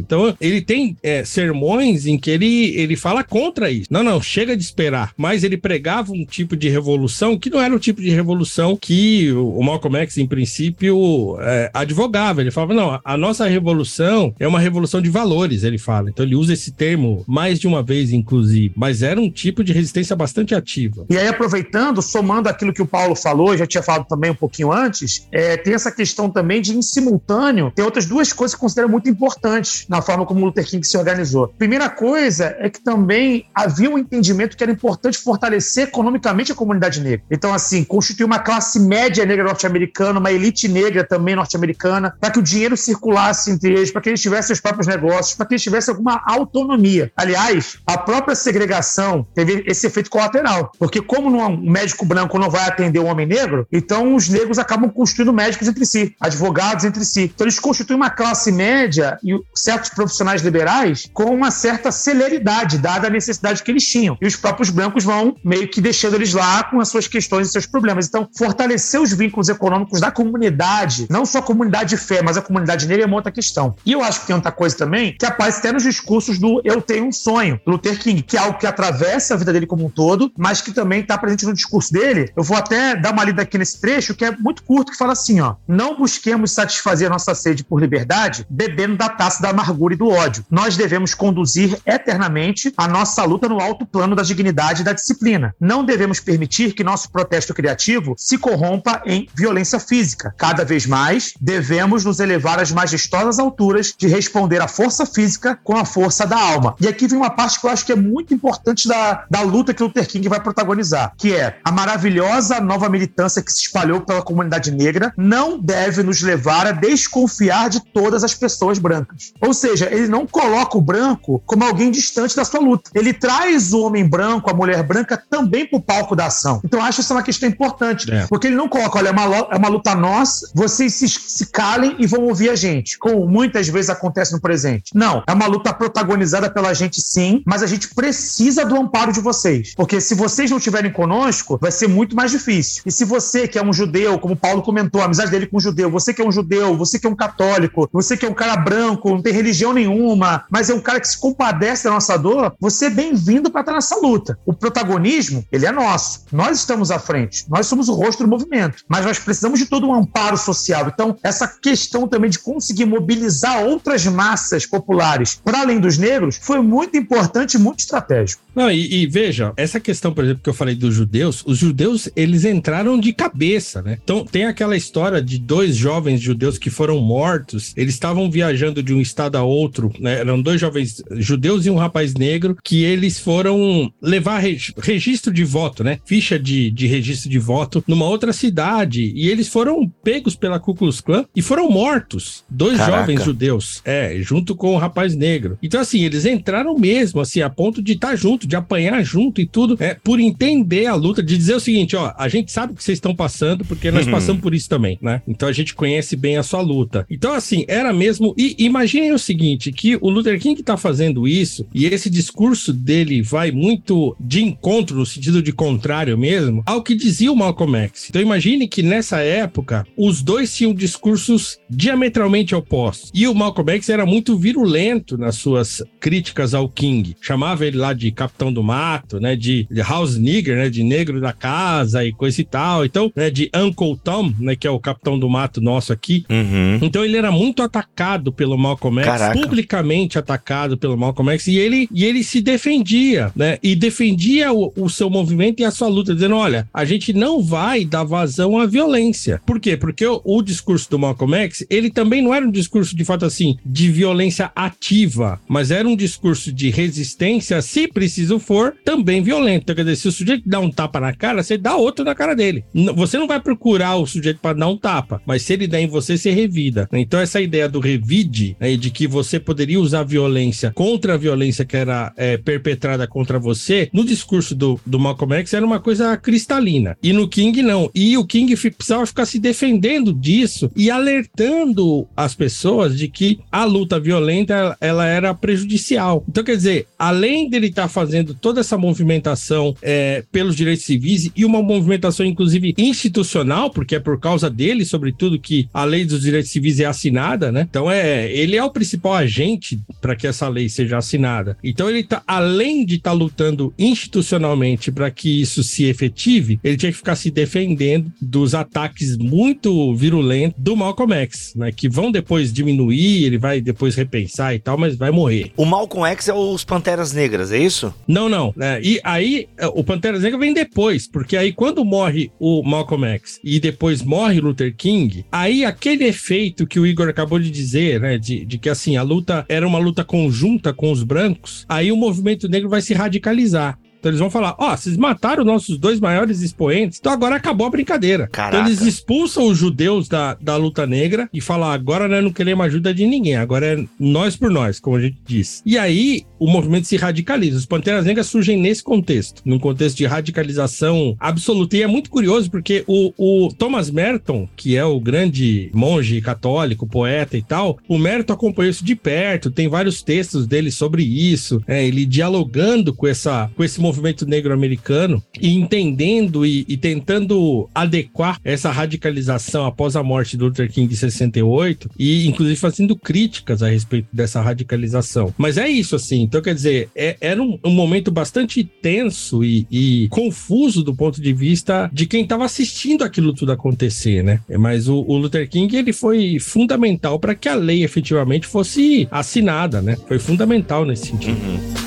Então, ele tem é, sermões em que ele, ele fala contra isso. Não, não, chega de esperar. Mas ele pregava um tipo de revolução que não era o tipo de revolução que o Malcolm X, em princípio, é, advogava. Ele falava, não, a nossa revolução é uma revolução de valores, ele fala. Então, ele usa esse termo mais de uma vez, inclusive. Mas era um tipo de resistência bastante ativa. E aí, aproveitando, somando aquilo que o Paulo falou, já tinha falado também um pouquinho antes, é, tem essa questão também de, em simultâneo, tem outras duas coisas que considero muito importantes na forma como o Luther King se organizou. Primeira coisa é que também havia um entendimento que era importante fortalecer economicamente a comunidade negra. Então, assim, constituir uma classe média negra norte-americana, uma elite negra também norte-americana, para que o dinheiro circulasse entre eles, para que eles tivessem seus próprios negócios, para que eles tivessem alguma autonomia. Aliás, a própria segregação teve esse efeito colateral, porque como um médico branco não vai atender um homem negro, então os negros acabam construindo médicos entre si, advogados entre si. Então eles constitui uma classe média e certos profissionais liberais com uma certa celeridade, dada a necessidade que eles tinham. E os próprios brancos vão meio que deixando eles lá com as suas questões e seus problemas. Então, fortalecer os vínculos econômicos da comunidade, não só a comunidade de fé, mas a comunidade negra é uma outra questão. E eu acho que tem outra coisa também que aparece até nos discursos do Eu Tenho um Sonho, do Luther King, que é algo que atravessa a vida dele como um todo, mas que também está presente no discurso dele. Eu vou até dar uma lida aqui nesse trecho, que é muito curto, que fala assim: ó, não busquemos satisfazer nossa sede por liberdade bebendo da taça da amargura e do ódio. Nós devemos conduzir eternamente a nossa luta no alto plano da dignidade e da disciplina. Não devemos permitir que nosso protesto criativo se corrompa em violência física. Cada vez mais, devemos nos elevar às majestosas alturas de responder à força física com a força da alma. E aqui vem uma parte que eu acho que é muito importante da, da luta que Luther King vai protagonizar, que é a maravilhosa nova militância que se espalhou pela comunidade negra não deve nos levar a desconfiar de todas as pessoas brancas. Ou seja, ele não coloca o branco como alguém distante da sua luta. Ele traz o homem branco, a mulher branca, também para o palco da ação. Então, acho essa uma questão importante, é. porque ele não coloca, olha, é uma, é uma luta nossa, vocês se, se calem e vão ouvir a gente, como muitas vezes acontece no presente. Não, é uma luta protagonizada pela gente, sim, mas a gente precisa do amparo de vocês, porque se vocês não estiverem conosco, vai ser muito mais difícil. E se você, que é um judeu, como Paulo comentou, a amizade dele com um judeu, você que é um judeu, você que é um católico, você que é um cara branco, não tem religião nenhuma, mas é um cara que se compadece da nossa dor, você é bem-vindo para estar nessa luta. O protagonismo, ele é nosso. Nós estamos à frente. Nós somos o rosto do movimento. Mas nós precisamos de todo um amparo social. Então, essa questão também de conseguir mobilizar outras massas populares para além dos negros foi muito importante e muito estratégico. Não, e, e, veja, essa questão, por exemplo, que eu falei dos judeus, os judeus, eles entraram de cabeça, né? Então, tem aquela história de dois jovens judeus que foram mortos, eles estavam viajando de um estado a outro, né? Eram dois jovens judeus e um rapaz negro, que eles foram levar registro de voto, né? Ficha de, de registro de voto numa outra cidade, e eles foram pegos pela Ku Klux Klan e foram mortos. Dois Caraca. jovens judeus, é, junto com o rapaz negro. Então, assim, eles entraram mesmo, assim, a ponto de estar junto junto, de apanhar junto e tudo, é, por entender a luta, de dizer o seguinte, ó, a gente sabe o que vocês estão passando, porque nós uhum. passamos por isso também, né? Então a gente conhece bem a sua luta. Então, assim, era mesmo. E imaginem o seguinte: que o Luther King tá fazendo isso, e esse discurso dele vai muito de encontro, no sentido de contrário mesmo, ao que dizia o Malcolm X. Então imagine que nessa época, os dois tinham discursos diametralmente opostos. E o Malcolm X era muito virulento nas suas críticas ao King. Chamava ele lá de capitão do mato, né? De, de house nigger, né? De negro da casa e coisa e tal. Então, né? De Uncle Tom, né? Que é o capitão do mato nosso aqui. Uhum. Então ele era muito atacado pelo Malcolm X, Caraca. publicamente atacado pelo Malcolm X, e ele, e ele se defendia, né? E defendia o, o seu movimento e a sua luta, dizendo: olha, a gente não vai dar vazão à violência. Por quê? Porque o, o discurso do Malcolm X, ele também não era um discurso de fato assim, de violência ativa, mas era um discurso de resistência, se preciso for, também violento. Então, quer dizer, se o sujeito dá um tapa na cara, você dá outro na cara dele. Você não vai procurar o sujeito para dar um tapa, mas se ele der em você, você revida. Então, essa ideia do revide, né, de que você poderia usar violência contra a violência que era é, perpetrada contra você, no discurso do, do Malcolm X era uma coisa cristalina. E no King, não. E o King precisava ficar se defendendo disso e alertando as pessoas de que a luta violenta ela era prejudicial. Então, quer dizer, além dele estar tá fazendo fazendo toda essa movimentação é, pelos direitos civis e uma movimentação, inclusive, institucional, porque é por causa dele, sobretudo, que a lei dos direitos civis é assinada, né? Então, é, ele é o principal agente para que essa lei seja assinada. Então, ele tá, além de estar tá lutando institucionalmente para que isso se efetive, ele tinha que ficar se defendendo dos ataques muito virulentos do Malcolm X, né? Que vão depois diminuir, ele vai depois repensar e tal, mas vai morrer. O Malcolm X é os Panteras Negras, é isso? Não, não. É, e aí, é, o Pantera Negra vem depois, porque aí quando morre o Malcolm X e depois morre Luther King, aí aquele efeito que o Igor acabou de dizer, né, de, de que assim, a luta era uma luta conjunta com os brancos, aí o movimento negro vai se radicalizar. Então eles vão falar: ó, oh, vocês mataram nossos dois maiores expoentes, então agora acabou a brincadeira. Caraca. Então eles expulsam os judeus da, da luta negra e falam: agora nós não queremos ajuda de ninguém, agora é nós por nós, como a gente diz. E aí o movimento se radicaliza. Os Panteras Negras surgem nesse contexto, num contexto de radicalização absoluta. E é muito curioso porque o, o Thomas Merton, que é o grande monge católico, poeta e tal, o Merton acompanhou isso de perto, tem vários textos dele sobre isso, é, ele dialogando com, essa, com esse movimento negro-americano e entendendo e, e, tentando adequar essa radicalização após a morte do Luther King em 68 e inclusive fazendo críticas a respeito dessa radicalização. Mas é isso, assim. Então, quer dizer, é, era um, um, momento bastante tenso e, e, confuso do ponto de vista de quem estava assistindo aquilo tudo acontecer, né? Mas o, o Luther King, ele foi fundamental para que a lei efetivamente fosse assinada, né? Foi fundamental nesse sentido. Uhum.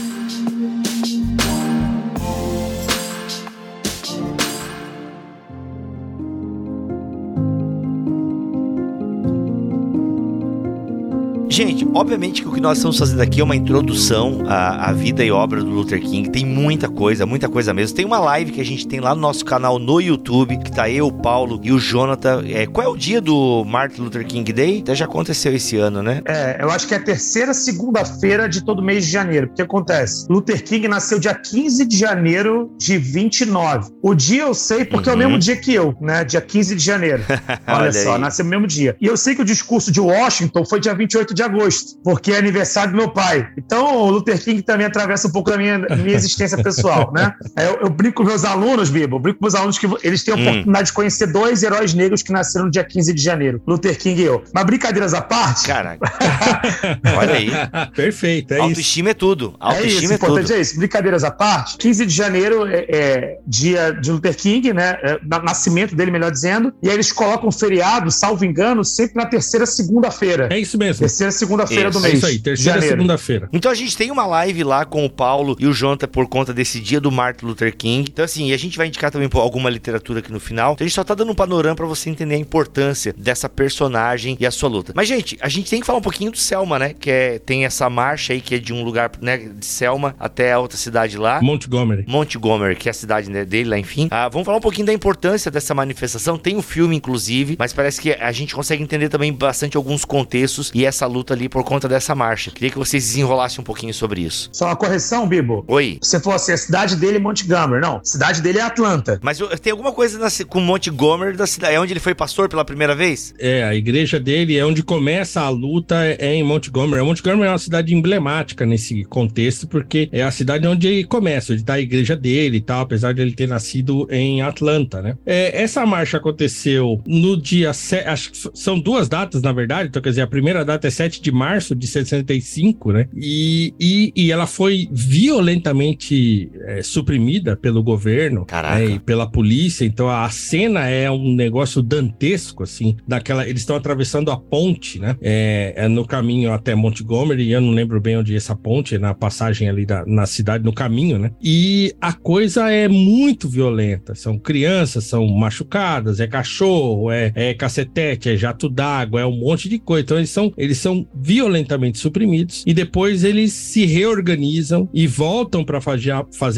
Obviamente que o que nós estamos fazendo aqui é uma introdução à, à, vida e obra do Luther King. Tem muita coisa, muita coisa mesmo. Tem uma live que a gente tem lá no nosso canal no YouTube, que tá eu, o Paulo e o Jonathan. É, qual é o dia do Martin Luther King Day? Até já aconteceu esse ano, né? É, eu acho que é a terceira segunda-feira de todo mês de janeiro. O que acontece? Luther King nasceu dia 15 de janeiro de 29. O dia eu sei porque uhum. é o uhum. mesmo dia que eu, né? Dia 15 de janeiro. Olha, Olha só, nasceu no mesmo dia. E eu sei que o discurso de Washington foi dia 28 de agosto, porque é aniversário do meu pai. Então, o Luther King também atravessa um pouco da minha, minha existência pessoal, né? Eu, eu brinco com meus alunos, Bibo, eu brinco com meus alunos que eles têm a hum. oportunidade de conhecer dois heróis negros que nasceram no dia 15 de janeiro, Luther King e eu. Mas brincadeiras à parte... Caraca. Olha aí. Perfeito, é Autoestima isso. é tudo. Autoestima é, isso, é importante tudo. é isso. Brincadeiras à parte, 15 de janeiro é, é dia de Luther King, né? É, nascimento dele, melhor dizendo. E aí eles colocam feriado, salvo engano, sempre na terceira segunda-feira. É isso mesmo. Terceira segunda-feira do mês. É isso aí, terceira segunda-feira. Então a gente tem uma live lá com o Paulo e o Jonathan por conta desse dia do Martin Luther King. Então, assim, a gente vai indicar também alguma literatura aqui no final. Então a gente só tá dando um panorama para você entender a importância dessa personagem e a sua luta. Mas, gente, a gente tem que falar um pouquinho do Selma, né? Que é, tem essa marcha aí que é de um lugar, né, de Selma até a outra cidade lá. Montgomery. Montgomery, que é a cidade né, dele lá, enfim. Ah, vamos falar um pouquinho da importância dessa manifestação. Tem um filme, inclusive, mas parece que a gente consegue entender também bastante alguns contextos e essa luta ali por conta dessa marcha. Queria que vocês desenrolassem um pouquinho sobre isso. Só uma correção, Bibo. Oi. Você falou assim, a cidade dele é Montgomery. Não, a cidade dele é Atlanta. Mas tem alguma coisa na, com Montgomery da cidade? É onde ele foi pastor pela primeira vez? É, a igreja dele é onde começa a luta, é em Montgomery. Montgomery é uma cidade emblemática nesse contexto, porque é a cidade onde começa, onde está a igreja dele e tal, apesar de ele ter nascido em Atlanta, né? É, essa marcha aconteceu no dia... Acho que são duas datas, na verdade. Então, quer dizer, a primeira data é 7 de março de 65, né? E, e, e ela foi violentamente é, suprimida pelo governo né? e pela polícia. Então a cena é um negócio dantesco, assim. Daquela, eles estão atravessando a ponte, né? É, é, no caminho até Montgomery. Eu não lembro bem onde é essa ponte, é na passagem ali da, na cidade, no caminho, né? E a coisa é muito violenta. São crianças, são machucadas, é cachorro, é, é cacetete, é jato d'água, é um monte de coisa. Então eles são, eles são violentamente suprimidos e depois eles se reorganizam e voltam para fazer,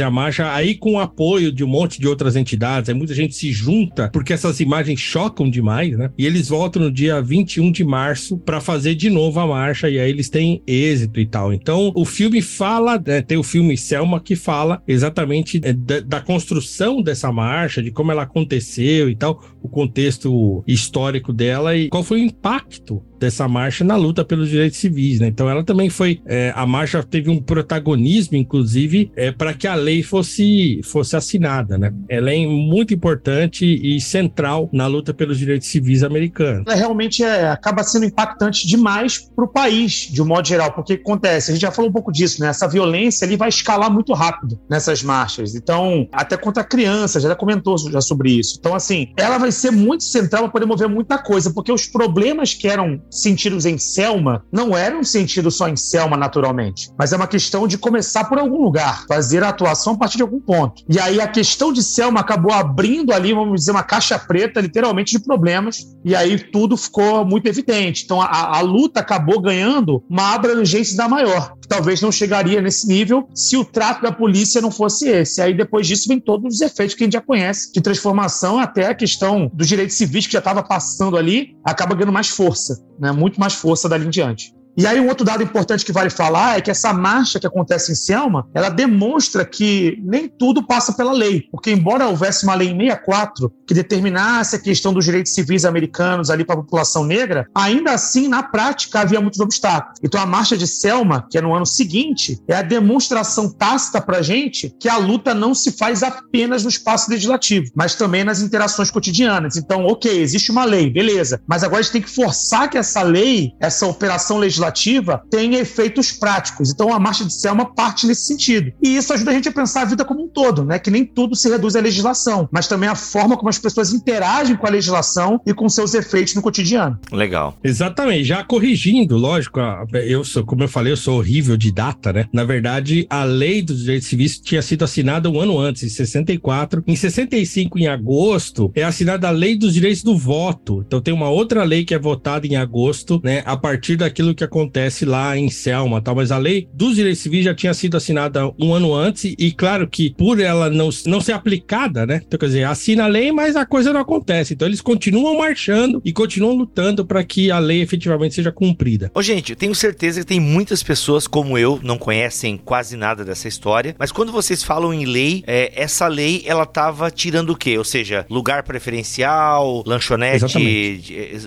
a, marcha aí com o apoio de um monte de outras entidades. Aí muita gente se junta porque essas imagens chocam demais, né? E eles voltam no dia 21 de março para fazer de novo a marcha e aí eles têm êxito e tal. Então o filme fala, né, tem o filme Selma que fala exatamente é, da, da construção dessa marcha, de como ela aconteceu e tal, o contexto histórico dela e qual foi o impacto dessa marcha na luta pelos direitos civis, né? Então ela também foi é, a marcha teve um protagonismo, inclusive, é, para que a lei fosse fosse assinada, né? Ela é muito importante e central na luta pelos direitos civis americanos. Ela realmente é, acaba sendo impactante demais para o país, de um modo geral, porque acontece, a gente já falou um pouco disso, né? Essa violência ali vai escalar muito rápido nessas marchas. Então, até contra crianças, já comentou já sobre isso. Então, assim, ela vai ser muito central para poder mover muita coisa, porque os problemas que eram sentidos em Selma não eram sentidos só em Selma, naturalmente, mas é uma questão de começar por algum lugar, fazer a atuação a partir de algum ponto. E aí a questão de Selma acabou abrindo ali, vamos dizer, uma caixa preta, literalmente, de problemas, e aí tudo ficou muito evidente. Então a, a luta acabou ganhando uma abrangência da maior, que talvez não chegaria nesse nível se o trato da polícia não fosse esse. Aí depois disso vem todos os efeitos que a gente já conhece, de transformação até a questão dos direitos civis que já estava passando ali, acaba ganhando mais força, né? muito mais força dali em diante. E aí um outro dado importante que vale falar é que essa marcha que acontece em Selma, ela demonstra que nem tudo passa pela lei, porque embora houvesse uma lei em 64 que determinasse a questão dos direitos civis americanos ali para a população negra, ainda assim na prática havia muitos obstáculos. Então a marcha de Selma, que é no ano seguinte, é a demonstração tácita para gente que a luta não se faz apenas no espaço legislativo, mas também nas interações cotidianas. Então, ok, existe uma lei, beleza, mas agora a gente tem que forçar que essa lei, essa operação legislativa legislativa tenha efeitos práticos. Então a marcha de Selma parte nesse sentido. E isso ajuda a gente a pensar a vida como um todo, né? Que nem tudo se reduz à legislação, mas também a forma como as pessoas interagem com a legislação e com seus efeitos no cotidiano. Legal. Exatamente. Já corrigindo, lógico, eu sou, como eu falei, eu sou horrível de data, né? Na verdade, a lei dos direitos civis tinha sido assinada um ano antes, em 64. Em 65, em agosto, é assinada a lei dos direitos do voto. Então tem uma outra lei que é votada em agosto, né? A partir daquilo que aconteceu acontece lá em Selma, tal, mas a lei dos direitos civis já tinha sido assinada um ano antes e claro que por ela não, não ser aplicada, né? Então, quer dizer, assina a lei, mas a coisa não acontece. Então eles continuam marchando e continuam lutando para que a lei efetivamente seja cumprida. Ô, gente, eu tenho certeza que tem muitas pessoas como eu não conhecem quase nada dessa história, mas quando vocês falam em lei, é, essa lei ela tava tirando o quê? Ou seja, lugar preferencial, lanchonete,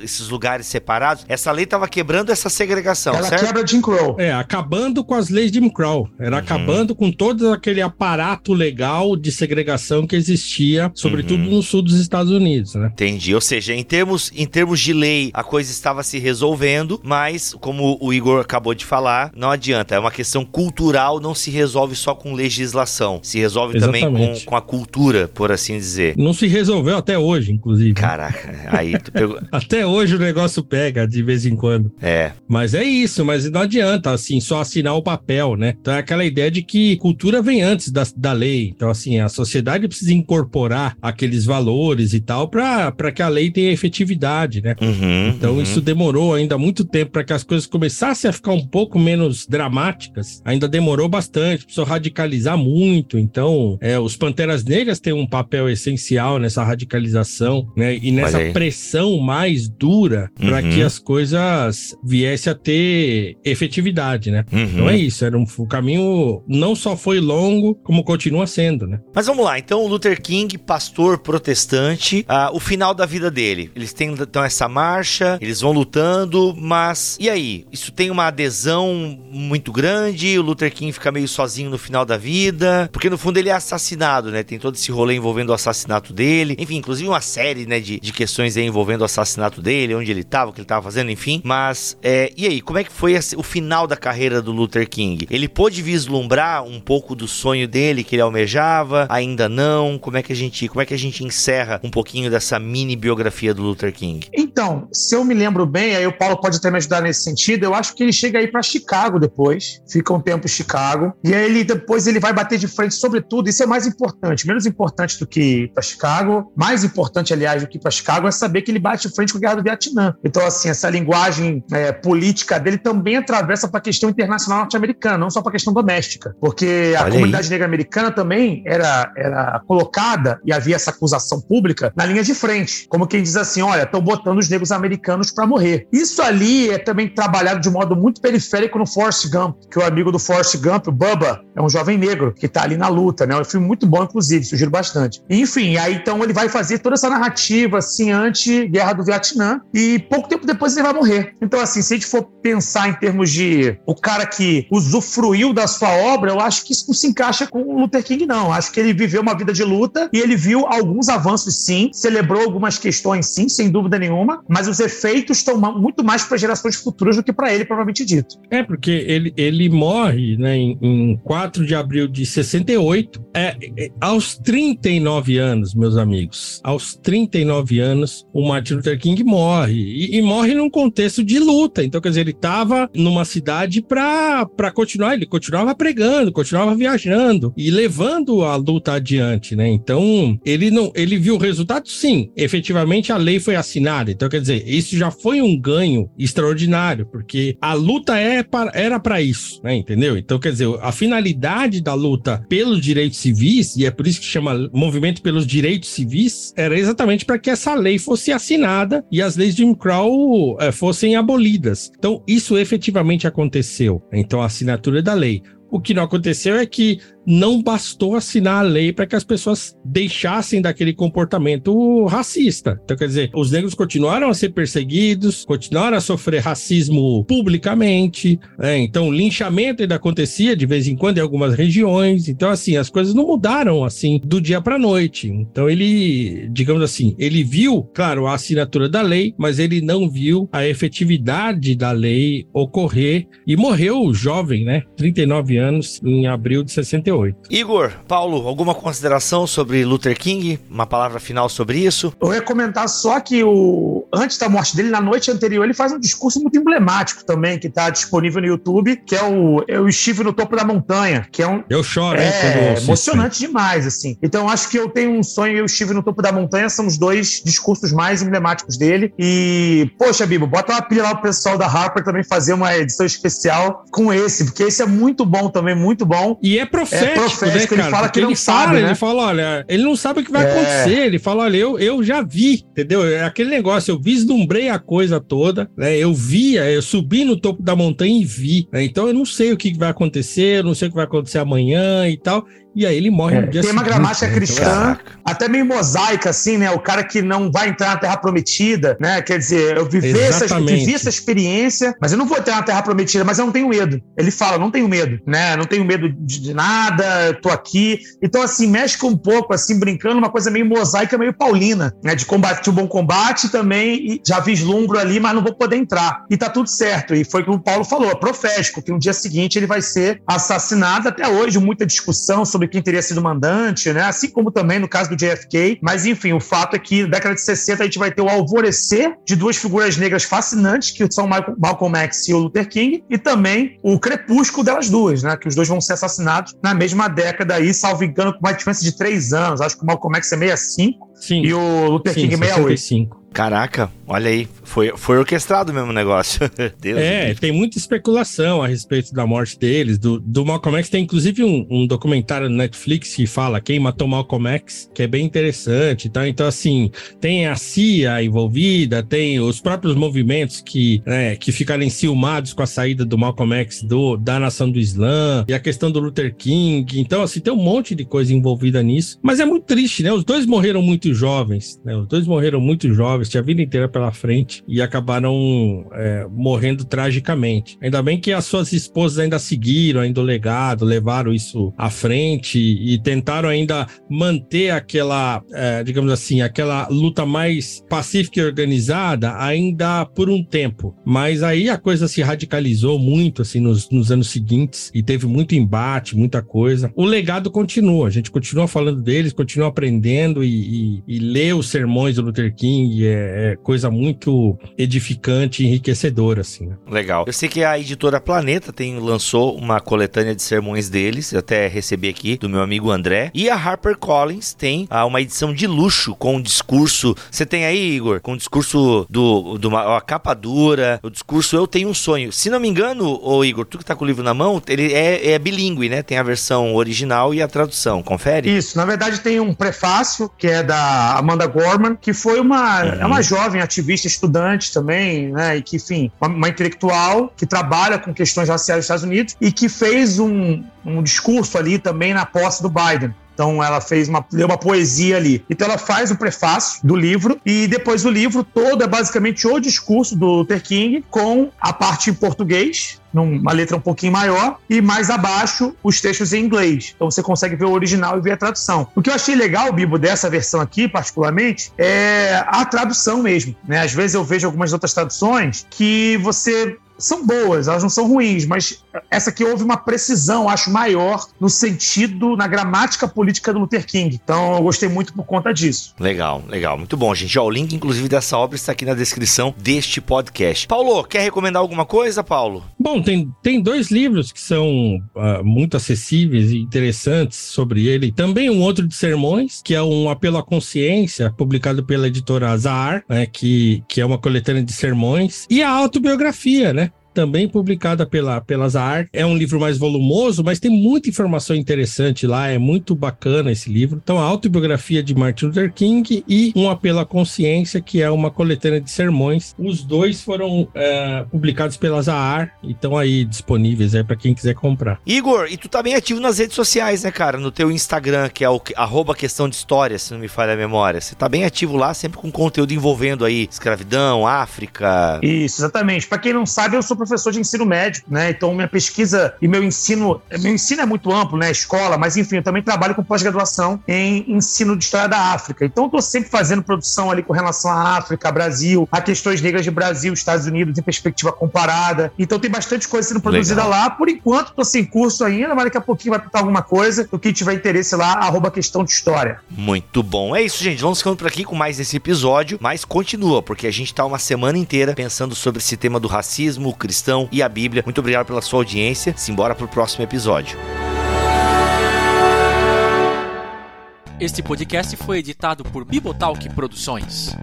esses lugares separados. Essa lei tava quebrando essa segregação segregação, Ela certo? quebra Jim Crow. É, acabando com as leis de Jim Crow. Era uhum. acabando com todo aquele aparato legal de segregação que existia, sobretudo uhum. no sul dos Estados Unidos, né? Entendi. Ou seja, em termos, em termos de lei, a coisa estava se resolvendo, mas, como o Igor acabou de falar, não adianta. É uma questão cultural, não se resolve só com legislação. Se resolve Exatamente. também com, com a cultura, por assim dizer. Não se resolveu até hoje, inclusive. Caraca, aí tu pegou... até hoje o negócio pega de vez em quando. É. Mas é isso, mas não adianta, assim, só assinar o papel, né? Então é aquela ideia de que cultura vem antes da, da lei. Então, assim, a sociedade precisa incorporar aqueles valores e tal para que a lei tenha efetividade, né? Uhum, então, uhum. isso demorou ainda muito tempo para que as coisas começassem a ficar um pouco menos dramáticas. Ainda demorou bastante, precisou radicalizar muito. Então, é, os Panteras Negras têm um papel essencial nessa radicalização, né? E nessa pressão mais dura para uhum. que as coisas viessem a ter ter efetividade, né? Uhum. Então é isso, era um, o caminho não só foi longo, como continua sendo, né? Mas vamos lá, então o Luther King, pastor protestante, uh, o final da vida dele, eles têm então essa marcha, eles vão lutando, mas e aí? Isso tem uma adesão muito grande, o Luther King fica meio sozinho no final da vida, porque no fundo ele é assassinado, né? Tem todo esse rolê envolvendo o assassinato dele, enfim, inclusive uma série, né, de, de questões envolvendo o assassinato dele, onde ele estava, o que ele estava fazendo, enfim, mas é, e aí, como é que foi o final da carreira do Luther King? Ele pôde vislumbrar um pouco do sonho dele que ele almejava? Ainda não? Como é que a gente, como é que a gente encerra um pouquinho dessa mini biografia do Luther King? Então, se eu me lembro bem, aí o Paulo pode até me ajudar nesse sentido, eu acho que ele chega aí para Chicago depois, fica um tempo em Chicago, e aí ele depois ele vai bater de frente sobretudo, isso é mais importante, menos importante do que para Chicago, mais importante aliás do que para Chicago é saber que ele bate de frente com a guerra do Vietnã. Então assim, essa linguagem é, política dele também atravessa para a questão internacional norte-americana, não só para a questão doméstica. Porque a Olha comunidade aí. negra americana também era, era colocada, e havia essa acusação pública, na linha de frente. Como quem diz assim: olha, estão botando os negros americanos para morrer. Isso ali é também trabalhado de modo muito periférico no Forrest Gump, que o amigo do Forrest Gump, o Bubba, é um jovem negro que está ali na luta, né? É um filme muito bom, inclusive, sugiro bastante. Enfim, aí então ele vai fazer toda essa narrativa, assim, anti-guerra do Vietnã, e pouco tempo depois ele vai morrer. Então, assim, se a gente for pensar em termos de o cara que usufruiu da sua obra, eu acho que isso não se encaixa com o Luther King, não. Acho que ele viveu uma vida de luta e ele viu alguns avanços, sim, celebrou algumas questões, sim, sem dúvida nenhuma, mas os efeitos estão muito mais para gerações futuras do que para ele, provavelmente dito. É, porque ele, ele morre né, em, em 4 de abril de 68, é, é, aos 39 anos, meus amigos. Aos 39 anos, o Martin Luther King morre. E, e morre num contexto de luta. Então, quer dizer, ele estava numa cidade para continuar, ele continuava pregando, continuava viajando e levando a luta adiante, né? Então, ele não, ele viu o resultado, sim. Efetivamente, a lei foi assinada. Então, quer dizer, isso já foi um ganho extraordinário, porque a luta é para, era para isso, né? Entendeu? Então, quer dizer, a finalidade da luta pelos direitos civis, e é por isso que chama Movimento pelos Direitos Civis, era exatamente para que essa lei fosse assinada e as leis de Jim Crow é, fossem abolidas. Então, isso efetivamente aconteceu. Então, a assinatura da lei. O que não aconteceu é que não bastou assinar a lei para que as pessoas deixassem daquele comportamento racista. Então, quer dizer, os negros continuaram a ser perseguidos, continuaram a sofrer racismo publicamente. Né? Então, linchamento ainda acontecia de vez em quando em algumas regiões. Então, assim, as coisas não mudaram assim do dia para noite. Então, ele, digamos assim, ele viu, claro, a assinatura da lei, mas ele não viu a efetividade da lei ocorrer e morreu jovem, né? 39 anos em abril de 68. 68. Igor, Paulo, alguma consideração sobre Luther King? Uma palavra final sobre isso? Eu ia comentar só que o antes da morte dele, na noite anterior, ele faz um discurso muito emblemático também, que está disponível no YouTube, que é o Eu Estive no Topo da Montanha, que é um... Eu choro, é, emocionante demais, assim. Então, acho que eu tenho um sonho, Eu Estive no Topo da Montanha, são os dois discursos mais emblemáticos dele. E, poxa, Bibo, bota uma pilha lá pro pessoal da Harper também fazer uma edição especial com esse, porque esse é muito bom também, muito bom. E é profético, é profético né, cara? Ele fala que ele não fala, sabe, né? Ele fala, olha, ele não sabe o que vai é. acontecer. Ele fala, olha, eu, eu já vi, entendeu? É aquele negócio, eu vislumbrei a coisa toda, né? Eu via, eu subi no topo da montanha e vi. Né? Então eu não sei o que vai acontecer, eu não sei o que vai acontecer amanhã e tal. E aí ele morre é, no dia Tem uma gramática né? cristã, então, até meio mosaica, assim, né? O cara que não vai entrar na Terra Prometida, né? Quer dizer, eu vivi, essa, vivi essa experiência, mas eu não vou entrar na Terra Prometida, mas eu não tenho medo. Ele fala, não tenho medo, né? Não tenho medo de, de nada, tô aqui. Então, assim, mexe com um pouco, assim, brincando, uma coisa meio mosaica, meio paulina, né? De combate, de um bom combate também, e já vislumbro ali, mas não vou poder entrar. E tá tudo certo. E foi o que o Paulo falou, é profético, que no dia seguinte ele vai ser assassinado. Até hoje, muita discussão sobre sobre quem teria sido mandante, né? Assim como também no caso do JFK. Mas enfim, o fato é que na década de 60 a gente vai ter o alvorecer de duas figuras negras fascinantes, que são Malcolm X e o Luther King, e também o crepúsculo delas duas, né? Que os dois vão ser assassinados na mesma década aí, salvo engano, com uma diferença de três anos. Acho que o Malcolm X é 65 Sim. e o Luther Sim, King 68. 65. Caraca, olha aí, foi, foi orquestrado mesmo o negócio. Deus é, Deus. tem muita especulação a respeito da morte deles. Do, do Malcolm X tem inclusive um, um, documentário no Netflix que fala quem matou Malcolm X, que é bem interessante. Tá? Então, assim, tem a CIA envolvida, tem os próprios movimentos que, né, que ficaram enciumados com a saída do Malcolm X do, da nação do Islã, e a questão do Luther King. Então, assim, tem um monte de coisa envolvida nisso. Mas é muito triste, né? Os dois morreram muito jovens, né? Os dois morreram muito jovens tinha a vida inteira pela frente e acabaram é, morrendo tragicamente. Ainda bem que as suas esposas ainda seguiram ainda o legado, levaram isso à frente e tentaram ainda manter aquela, é, digamos assim, aquela luta mais pacífica e organizada ainda por um tempo. Mas aí a coisa se radicalizou muito assim nos, nos anos seguintes e teve muito embate, muita coisa. O legado continua, a gente continua falando deles, continua aprendendo e, e, e lê os sermões do Luther King, é, é, coisa muito edificante e enriquecedora, assim. Né? Legal. Eu sei que a editora Planeta tem, lançou uma coletânea de sermões deles, eu até recebi aqui do meu amigo André. E a Harper Collins tem ah, uma edição de luxo com um discurso. Você tem aí, Igor, com o um discurso do, do a capa dura, o discurso Eu Tenho um Sonho. Se não me engano, ô Igor, tu que tá com o livro na mão, ele é, é bilíngue, né? Tem a versão original e a tradução. Confere? Isso, na verdade tem um prefácio que é da Amanda Gorman, que foi uma é uma jovem ativista, estudante também, né? E que, enfim, uma, uma intelectual que trabalha com questões raciais nos Estados Unidos e que fez um, um discurso ali também na posse do Biden. Então ela fez uma, leu uma poesia ali. Então ela faz o prefácio do livro e depois o livro todo é basicamente o discurso do Luther King com a parte em português, numa letra um pouquinho maior, e mais abaixo os textos em inglês. Então você consegue ver o original e ver a tradução. O que eu achei legal, Bibo, dessa versão aqui, particularmente, é a tradução mesmo. Né? Às vezes eu vejo algumas outras traduções que você são boas, elas não são ruins, mas essa aqui houve uma precisão, acho, maior no sentido, na gramática política do Luther King. Então eu gostei muito por conta disso. Legal, legal. Muito bom, gente. Ó, o link, inclusive, dessa obra está aqui na descrição deste podcast. Paulo, quer recomendar alguma coisa, Paulo? Bom, tem, tem dois livros que são uh, muito acessíveis e interessantes sobre ele. Também um outro de sermões, que é um apelo à consciência, publicado pela editora Azar, né, que, que é uma coletânea de sermões. E a autobiografia, né? Também publicada pela, pela Zahar. É um livro mais volumoso, mas tem muita informação interessante lá, é muito bacana esse livro. Então, a autobiografia de Martin Luther King e Um Apelo à Consciência, que é uma coletânea de sermões. Os dois foram é, publicados pela Zahar e estão aí disponíveis aí para quem quiser comprar. Igor, e tu tá bem ativo nas redes sociais, né, cara? No teu Instagram, que é o arroba questão de história, se não me falha a memória. Você tá bem ativo lá, sempre com conteúdo envolvendo aí escravidão, África. Isso, exatamente. Para quem não sabe, eu sou professor de ensino médico, né? Então minha pesquisa e meu ensino, meu ensino é muito amplo, né? Escola, mas enfim, eu também trabalho com pós-graduação em ensino de história da África. Então eu tô sempre fazendo produção ali com relação à África, Brasil, a questões negras de Brasil, Estados Unidos em perspectiva comparada. Então tem bastante coisa sendo produzida Legal. lá. Por enquanto tô sem curso ainda, mas daqui a pouquinho vai pintar alguma coisa. O que tiver interesse lá, arroba questão de história. Muito bom. É isso, gente. Vamos ficando por aqui com mais esse episódio, mas continua, porque a gente tá uma semana inteira pensando sobre esse tema do racismo, cristão e a Bíblia. Muito obrigado pela sua audiência. Simbora pro próximo episódio. Este podcast foi editado por Bibotalk Produções.